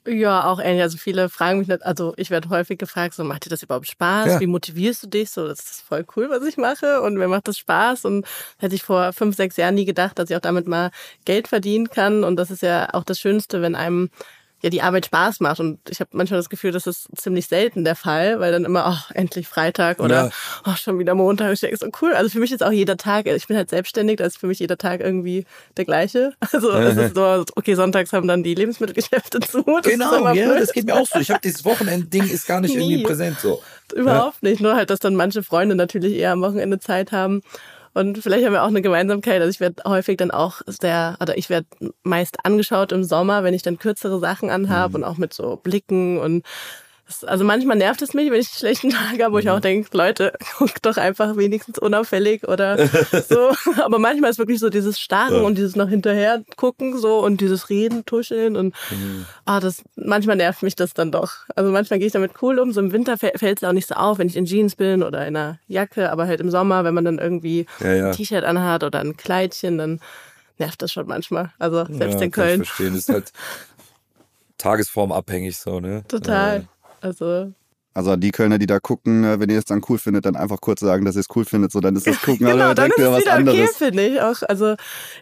Ja, auch ähnlich. Also viele fragen mich, nicht, also ich werde häufig gefragt, so macht dir das überhaupt Spaß? Ja. Wie motivierst du dich? So, das ist voll cool, was ich mache. Und mir macht das Spaß. Und hätte ich vor fünf, sechs Jahren nie gedacht, dass ich auch damit mal Geld verdienen kann. Und das ist ja auch das Schönste, wenn einem ja die Arbeit Spaß macht. Und ich habe manchmal das Gefühl, das ist ziemlich selten der Fall, weil dann immer, ach, endlich Freitag oder ja. oh, schon wieder Montag. Ich denke so, cool. Also für mich ist auch jeder Tag, ich bin halt selbstständig, da ist für mich jeder Tag irgendwie der gleiche. <laughs> Also es ist so, okay, sonntags haben dann die Lebensmittelgeschäfte zu. Das genau, ja, das geht mir auch so. Ich habe dieses Wochenendding ist gar nicht <laughs> Nie. irgendwie präsent so. Überhaupt ja. nicht. Nur halt, dass dann manche Freunde natürlich eher am Wochenende Zeit haben. Und vielleicht haben wir auch eine Gemeinsamkeit. Also ich werde häufig dann auch sehr, oder ich werde meist angeschaut im Sommer, wenn ich dann kürzere Sachen anhabe mhm. und auch mit so Blicken und also manchmal nervt es mich, wenn ich einen schlechten Tag habe, wo ich auch mhm. denke, Leute, <laughs> guckt doch einfach wenigstens unauffällig oder <laughs> so. Aber manchmal ist wirklich so dieses Starren ja. und dieses noch hinterher gucken so und dieses Reden, Tuscheln und mhm. ah, das manchmal nervt mich das dann doch. Also manchmal gehe ich damit cool um. So im Winter fällt es auch nicht so auf, wenn ich in Jeans bin oder in einer Jacke, aber halt im Sommer, wenn man dann irgendwie ja, ja. ein T-Shirt anhat oder ein Kleidchen, dann nervt das schon manchmal. Also selbst in Köln. Ich verstehen, ist halt <laughs> tagesformabhängig so, ne? Total. Also also die Kölner, die da gucken, äh, wenn ihr es dann cool findet, dann einfach kurz sagen, dass ihr es cool findet, so dann ist das gucken, genau, aber dann ist es was wieder anderes. okay, finde ich auch. Also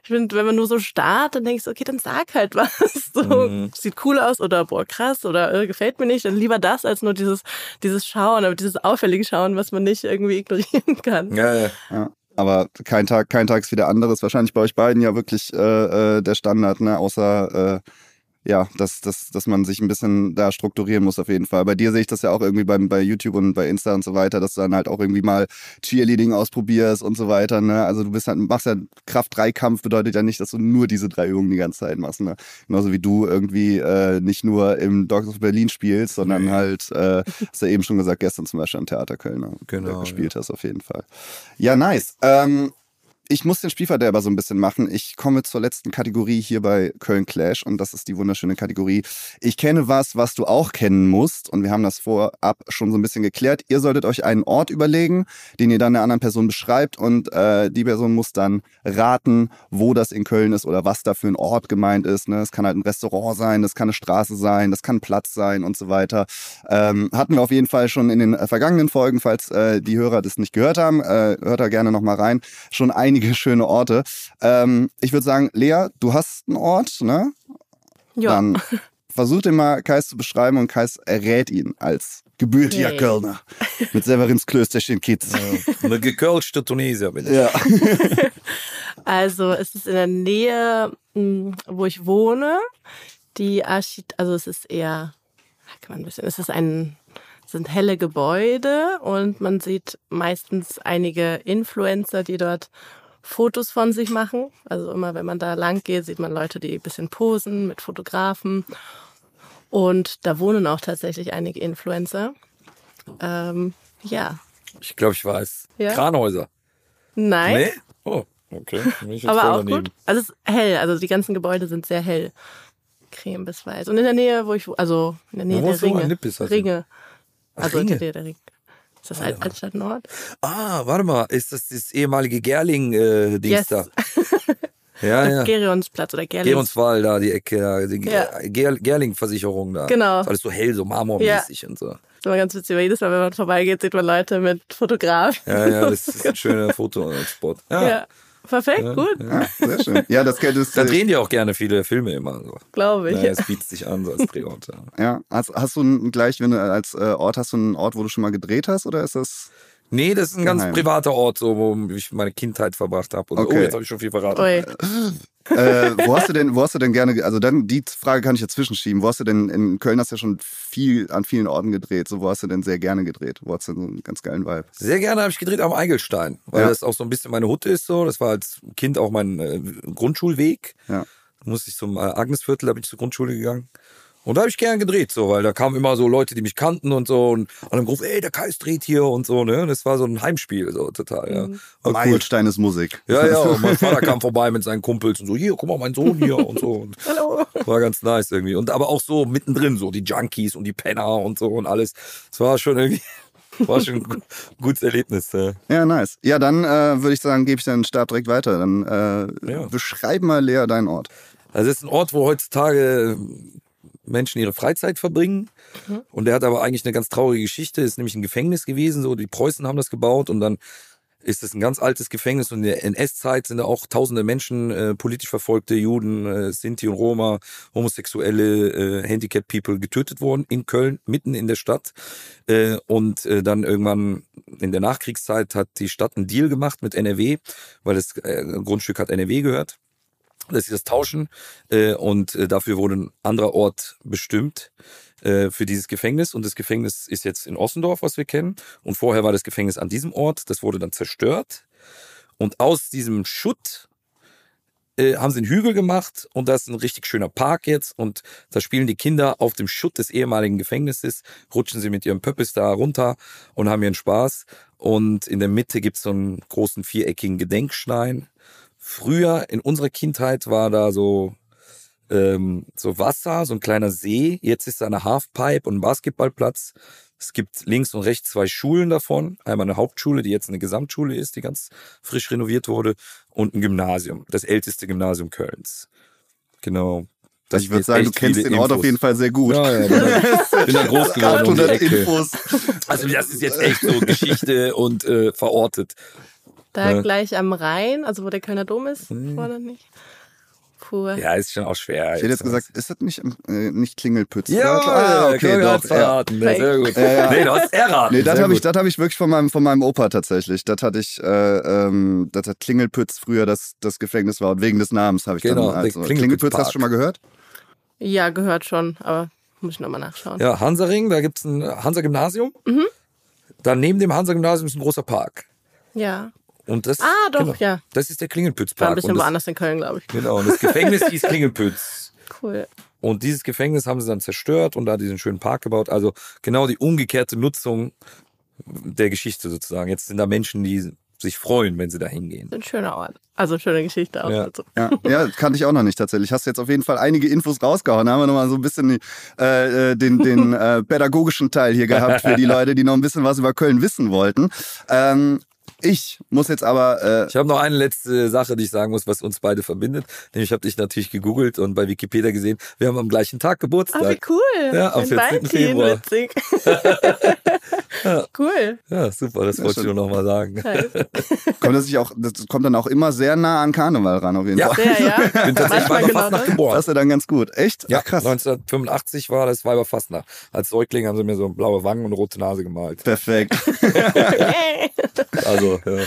ich finde, wenn man nur so starrt, dann denkst du, okay, dann sag halt <laughs> was. So mhm. sieht cool aus oder boah krass oder äh, gefällt mir nicht. Dann lieber das als nur dieses dieses Schauen, aber dieses auffällige Schauen, was man nicht irgendwie <laughs> ignorieren kann. Ja, ja. ja. Aber kein Tag, kein Tag ist wieder anderes. Wahrscheinlich bei euch beiden ja wirklich äh, äh der Standard, ne? Außer äh, ja, dass, dass, dass man sich ein bisschen da strukturieren muss auf jeden Fall. Bei dir sehe ich das ja auch irgendwie beim, bei YouTube und bei Insta und so weiter, dass du dann halt auch irgendwie mal Cheerleading ausprobierst und so weiter. Ne? Also du bist halt, machst ja Kraft-3-Kampf, bedeutet ja nicht, dass du nur diese drei Übungen die ganze Zeit machst. Ne? Genauso wie du irgendwie äh, nicht nur im Dogs of Berlin spielst, sondern halt, äh, <laughs> hast du ja eben schon gesagt, gestern zum Beispiel am Theater Köln ne? genau, gespielt ja. hast auf jeden Fall. Ja, nice. Ähm, ich muss den Spielverderber so ein bisschen machen. Ich komme zur letzten Kategorie hier bei Köln Clash und das ist die wunderschöne Kategorie. Ich kenne was, was du auch kennen musst und wir haben das vorab schon so ein bisschen geklärt. Ihr solltet euch einen Ort überlegen, den ihr dann der anderen Person beschreibt und äh, die Person muss dann raten, wo das in Köln ist oder was da für ein Ort gemeint ist. Ne? Es kann halt ein Restaurant sein, das kann eine Straße sein, das kann ein Platz sein und so weiter. Ähm, hatten wir auf jeden Fall schon in den äh, vergangenen Folgen, falls äh, die Hörer das nicht gehört haben, äh, hört da gerne nochmal rein. Schon einige schöne Orte. Ähm, ich würde sagen, Lea, du hast einen Ort, ne? Ja. Dann versuch den mal Kais zu beschreiben und Kais errät ihn als gebürtiger Okay. Kölner. Mit Severins Klösterchen Kids. Eine gekölschte Tunesier bin ich. Ja. <laughs> Also es ist in der Nähe, mh, wo ich wohne. Die Archit also es ist eher, kann man ein bisschen, es ist ein, es sind helle Gebäude und man sieht meistens einige Influencer, die dort Fotos von sich machen. Also immer, wenn man da lang geht, sieht man Leute, die ein bisschen posen mit Fotografen. Und da wohnen auch tatsächlich einige Influencer. Ähm, ja. Ich glaube, ich weiß. Ja? Kranhäuser. Nein. Nee? Oh, okay. Aber auch daneben. gut. Also es ist hell, also die ganzen Gebäude sind sehr hell. Creme bis weiß. Und in der Nähe, wo ich, also in der Nähe Wo der? Ringe. In Nippes, also? Ringe. Also Ringe. in der Ringe. Ist das Alt Altstadt Nord? Ah, warte mal. Ist das das ehemalige Gerling-Dings Yes. da? <laughs> Ja, ja. Gerionsplatz oder Gerlings. Geronswald da, die Ecke, da, die Ja. Ger Gerling-Versicherung da. Genau. Ist alles so hell, so marmormäßig und so. Das ist immer ganz witzig, weil jedes Mal, wenn man vorbeigeht, sieht man Leute mit Fotograf. Ja, ja, das ist ein <laughs> schöner Fotospot. Ja. Ja. Perfekt, gut, ja, sehr schön. Ja, das könntest <laughs> Da drehen die auch gerne viele Filme immer. So. glaube ich. Naja, es bietet sich an, so als Drehort. Ja. Ja, hast, hast du einen, gleich, wenn du als äh, Ort hast du einen Ort, wo du schon mal gedreht hast, oder ist das? Nee, das ist ein ganz Geheim. privater Ort, so, wo ich meine Kindheit verbracht habe. Oh, Okay. jetzt habe ich schon viel verraten. Ui. Äh, wo hast du denn, wo hast du denn gerne, ge- also dann die Frage kann ich dazwischen schieben. Wo hast du denn in Köln hast du ja schon viel an vielen Orten gedreht. So wo hast du denn sehr gerne gedreht? Wo hast du denn so einen ganz geilen Vibe? Sehr gerne habe ich gedreht am Eigelstein, weil Ja. das auch so ein bisschen meine Hut ist. So, das war als Kind auch mein äh, Grundschulweg. Ja. Da musste ich zum äh, Agnesviertel, da bin ich zur Grundschule gegangen. Und da habe ich gern gedreht, so, weil da kamen immer so Leute, die mich kannten und so und haben gerufen, ey, der Kais dreht hier und so, ne? Das war so ein Heimspiel, so total, ja. Mhm. War cool. Meilenstein ist Musik. Ja, ja, <laughs> und mein Vater kam vorbei mit seinen Kumpels und so, hier, guck mal, mein Sohn hier und so. Und <laughs> Hallo. war ganz nice irgendwie. Und aber auch so mittendrin, so die Junkies und die Penner und so und alles. Es war schon irgendwie, <laughs> war schon ein gu- gutes Erlebnis. Ja. Ja, nice. Ja, dann äh, würde ich sagen, gebe ich den Stab direkt weiter. Dann äh, Ja. beschreib mal Lea deinen Ort. Also es ist ein Ort, wo heutzutage Menschen ihre Freizeit verbringen. Und der hat aber eigentlich eine ganz traurige Geschichte. Ist nämlich ein Gefängnis gewesen. So die Preußen haben das gebaut und dann ist es ein ganz altes Gefängnis und in der NS-Zeit sind da auch tausende Menschen, äh, politisch verfolgte Juden, äh, Sinti und Roma, homosexuelle, äh, Handicapped People getötet worden in Köln, mitten in der Stadt. Äh, und äh, dann irgendwann in der Nachkriegszeit hat die Stadt einen Deal gemacht mit NRW, weil das äh, Grundstück hat NRW gehört dass sie das tauschen äh, und äh, dafür wurde ein anderer Ort bestimmt äh, für dieses Gefängnis. Und das Gefängnis ist jetzt in Ossendorf, was wir kennen. Und vorher war das Gefängnis an diesem Ort, das wurde dann zerstört. Und aus diesem Schutt äh, haben sie einen Hügel gemacht. Und das ist ein richtig schöner Park jetzt. Und da spielen die Kinder auf dem Schutt des ehemaligen Gefängnisses, rutschen sie mit ihrem Pöppis da runter und haben ihren Spaß. Und in der Mitte gibt's so einen großen viereckigen Gedenkstein Früher in unserer Kindheit war da so ähm, so Wasser, so ein kleiner See. Jetzt ist da eine Halfpipe und ein Basketballplatz. Es gibt links und rechts zwei Schulen davon. Einmal eine Hauptschule, die jetzt eine Gesamtschule ist, die ganz frisch renoviert wurde, und ein Gymnasium, das älteste Gymnasium Kölns. Genau. Das ich würde sagen, du kennst den Ort auf Infos. jeden Fall sehr gut. Ja, ja, bin <laughs> bin da groß geworden um die 800 Ecke. Infos. Also das ist jetzt echt so Geschichte und äh, verortet. Da Ja. gleich am Rhein, also wo der Kölner Dom ist, vorne nicht. Puh. Ja, ist schon auch schwer. Ich hätte jetzt gesagt, ist das nicht, äh, nicht Klingelpütz? Ja, ah, okay, Köln doch. verraten. Ja, sehr gut. Ja, ja. Nee, du hast erraten. Nee, das habe ich, das hab ich wirklich von meinem, von meinem Opa tatsächlich. Das hatte ich, äh, ähm, das hat Klingelpütz früher das, das Gefängnis war und wegen des Namens habe ich Genau, dann also, Klingelpütz Klingelpütz hast du schon mal gehört? Ja, gehört schon, aber muss ich nochmal nachschauen. Ja, Hansaring, da gibt's ein Hansa-Gymnasium. Mhm. Dann neben dem Hansa-Gymnasium ist ein großer Park. Ja. Und das, Ah, doch, genau, ja. Das ist der Klingelpütz-Park. War ein bisschen das, woanders in Köln, glaube ich. Genau, und das Gefängnis <laughs> hieß Klingelpütz. Cool. Und dieses Gefängnis haben sie dann zerstört und da diesen schönen Park gebaut. Also genau die umgekehrte Nutzung der Geschichte sozusagen. Jetzt sind da Menschen, die sich freuen, wenn sie da hingehen. Ein schöner Ort. Also schöne Geschichte auch Ja. dazu. Ja, ja, kannte ich auch noch nicht tatsächlich. Hast jetzt auf jeden Fall einige Infos rausgehauen. Da haben wir nochmal so ein bisschen äh, äh, den, den äh, pädagogischen Teil hier gehabt für die Leute, die noch ein bisschen was über Köln wissen wollten. Ähm, ich muss jetzt aber äh, Ich habe noch eine letzte Sache, die ich sagen muss, was uns beide verbindet. Nämlich ich habe dich natürlich gegoogelt und bei Wikipedia gesehen, wir haben am gleichen Tag Ah, wie Geburtstag. cool. Ja, am Ein 14. Valentin, Februar. Witzig. <laughs> Cool. Ja, super, das wollte ich nur noch mal sagen. <laughs> Kommt das sich auch, das kommt dann auch immer sehr nah an Karneval ran auf jeden Ja. Fall. Sehr, ja. bin tatsächlich genau das. geboren. Das ist ja dann ganz gut. Echt? Ja, Ach, krass. 1985 war das Weiberfastnacht. Als Säugling haben sie mir so blaue Wangen und rote Nase gemalt. Perfekt. <laughs> <laughs> Also, ja.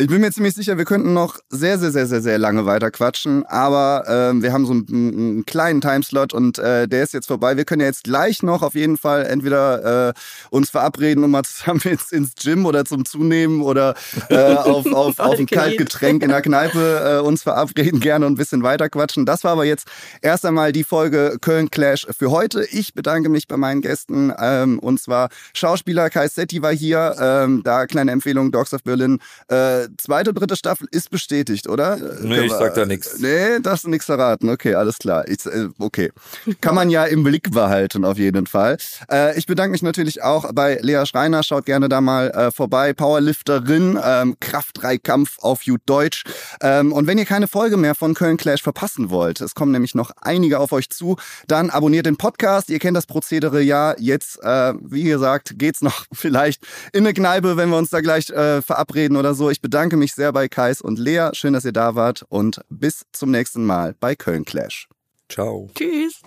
Ich bin mir ziemlich sicher, wir könnten noch sehr, sehr, sehr, sehr, sehr lange weiter quatschen, aber ähm, wir haben so einen, einen kleinen Timeslot und äh, der ist jetzt vorbei. Wir können ja jetzt gleich noch auf jeden Fall entweder äh, uns verabreden und mal zusammen <laughs> jetzt ins Gym oder zum Zunehmen oder äh, auf, <laughs> auf, auf ein Kaltgetränk in der Kneipe äh, uns verabreden gerne und ein bisschen weiter quatschen. Das war aber jetzt erst einmal die Folge Köln Clash für heute. Ich bedanke mich bei meinen Gästen ähm, und zwar Schauspieler Kai Setti war hier. Ähm, da kleine Empfehlung, Dogs of Berlin. Äh, zweite, dritte Staffel ist bestätigt, oder? Nee, ich sag da nix. Nee, darfst du nichts verraten. Okay, alles klar. Ich, äh, okay. Kann man ja im Blick behalten, auf jeden Fall. Äh, ich bedanke mich natürlich auch bei Lea Schreiner. Schaut gerne da mal äh, vorbei. Powerlifterin, ähm, Kraft-3-Kampf auf Jut Deutsch. Ähm, und wenn ihr keine Folge mehr von Köln Clash verpassen wollt, es kommen nämlich noch einige auf euch zu, dann abonniert den Podcast. Ihr kennt das Prozedere ja. Jetzt, äh, wie gesagt, geht's noch <laughs> vielleicht in eine Kneipe, wenn wir uns da gleich verabreden oder so. Ich bedanke mich sehr bei Kais und Lea. Schön, dass ihr da wart und bis zum nächsten Mal bei Köln Clash. Ciao. Tschüss.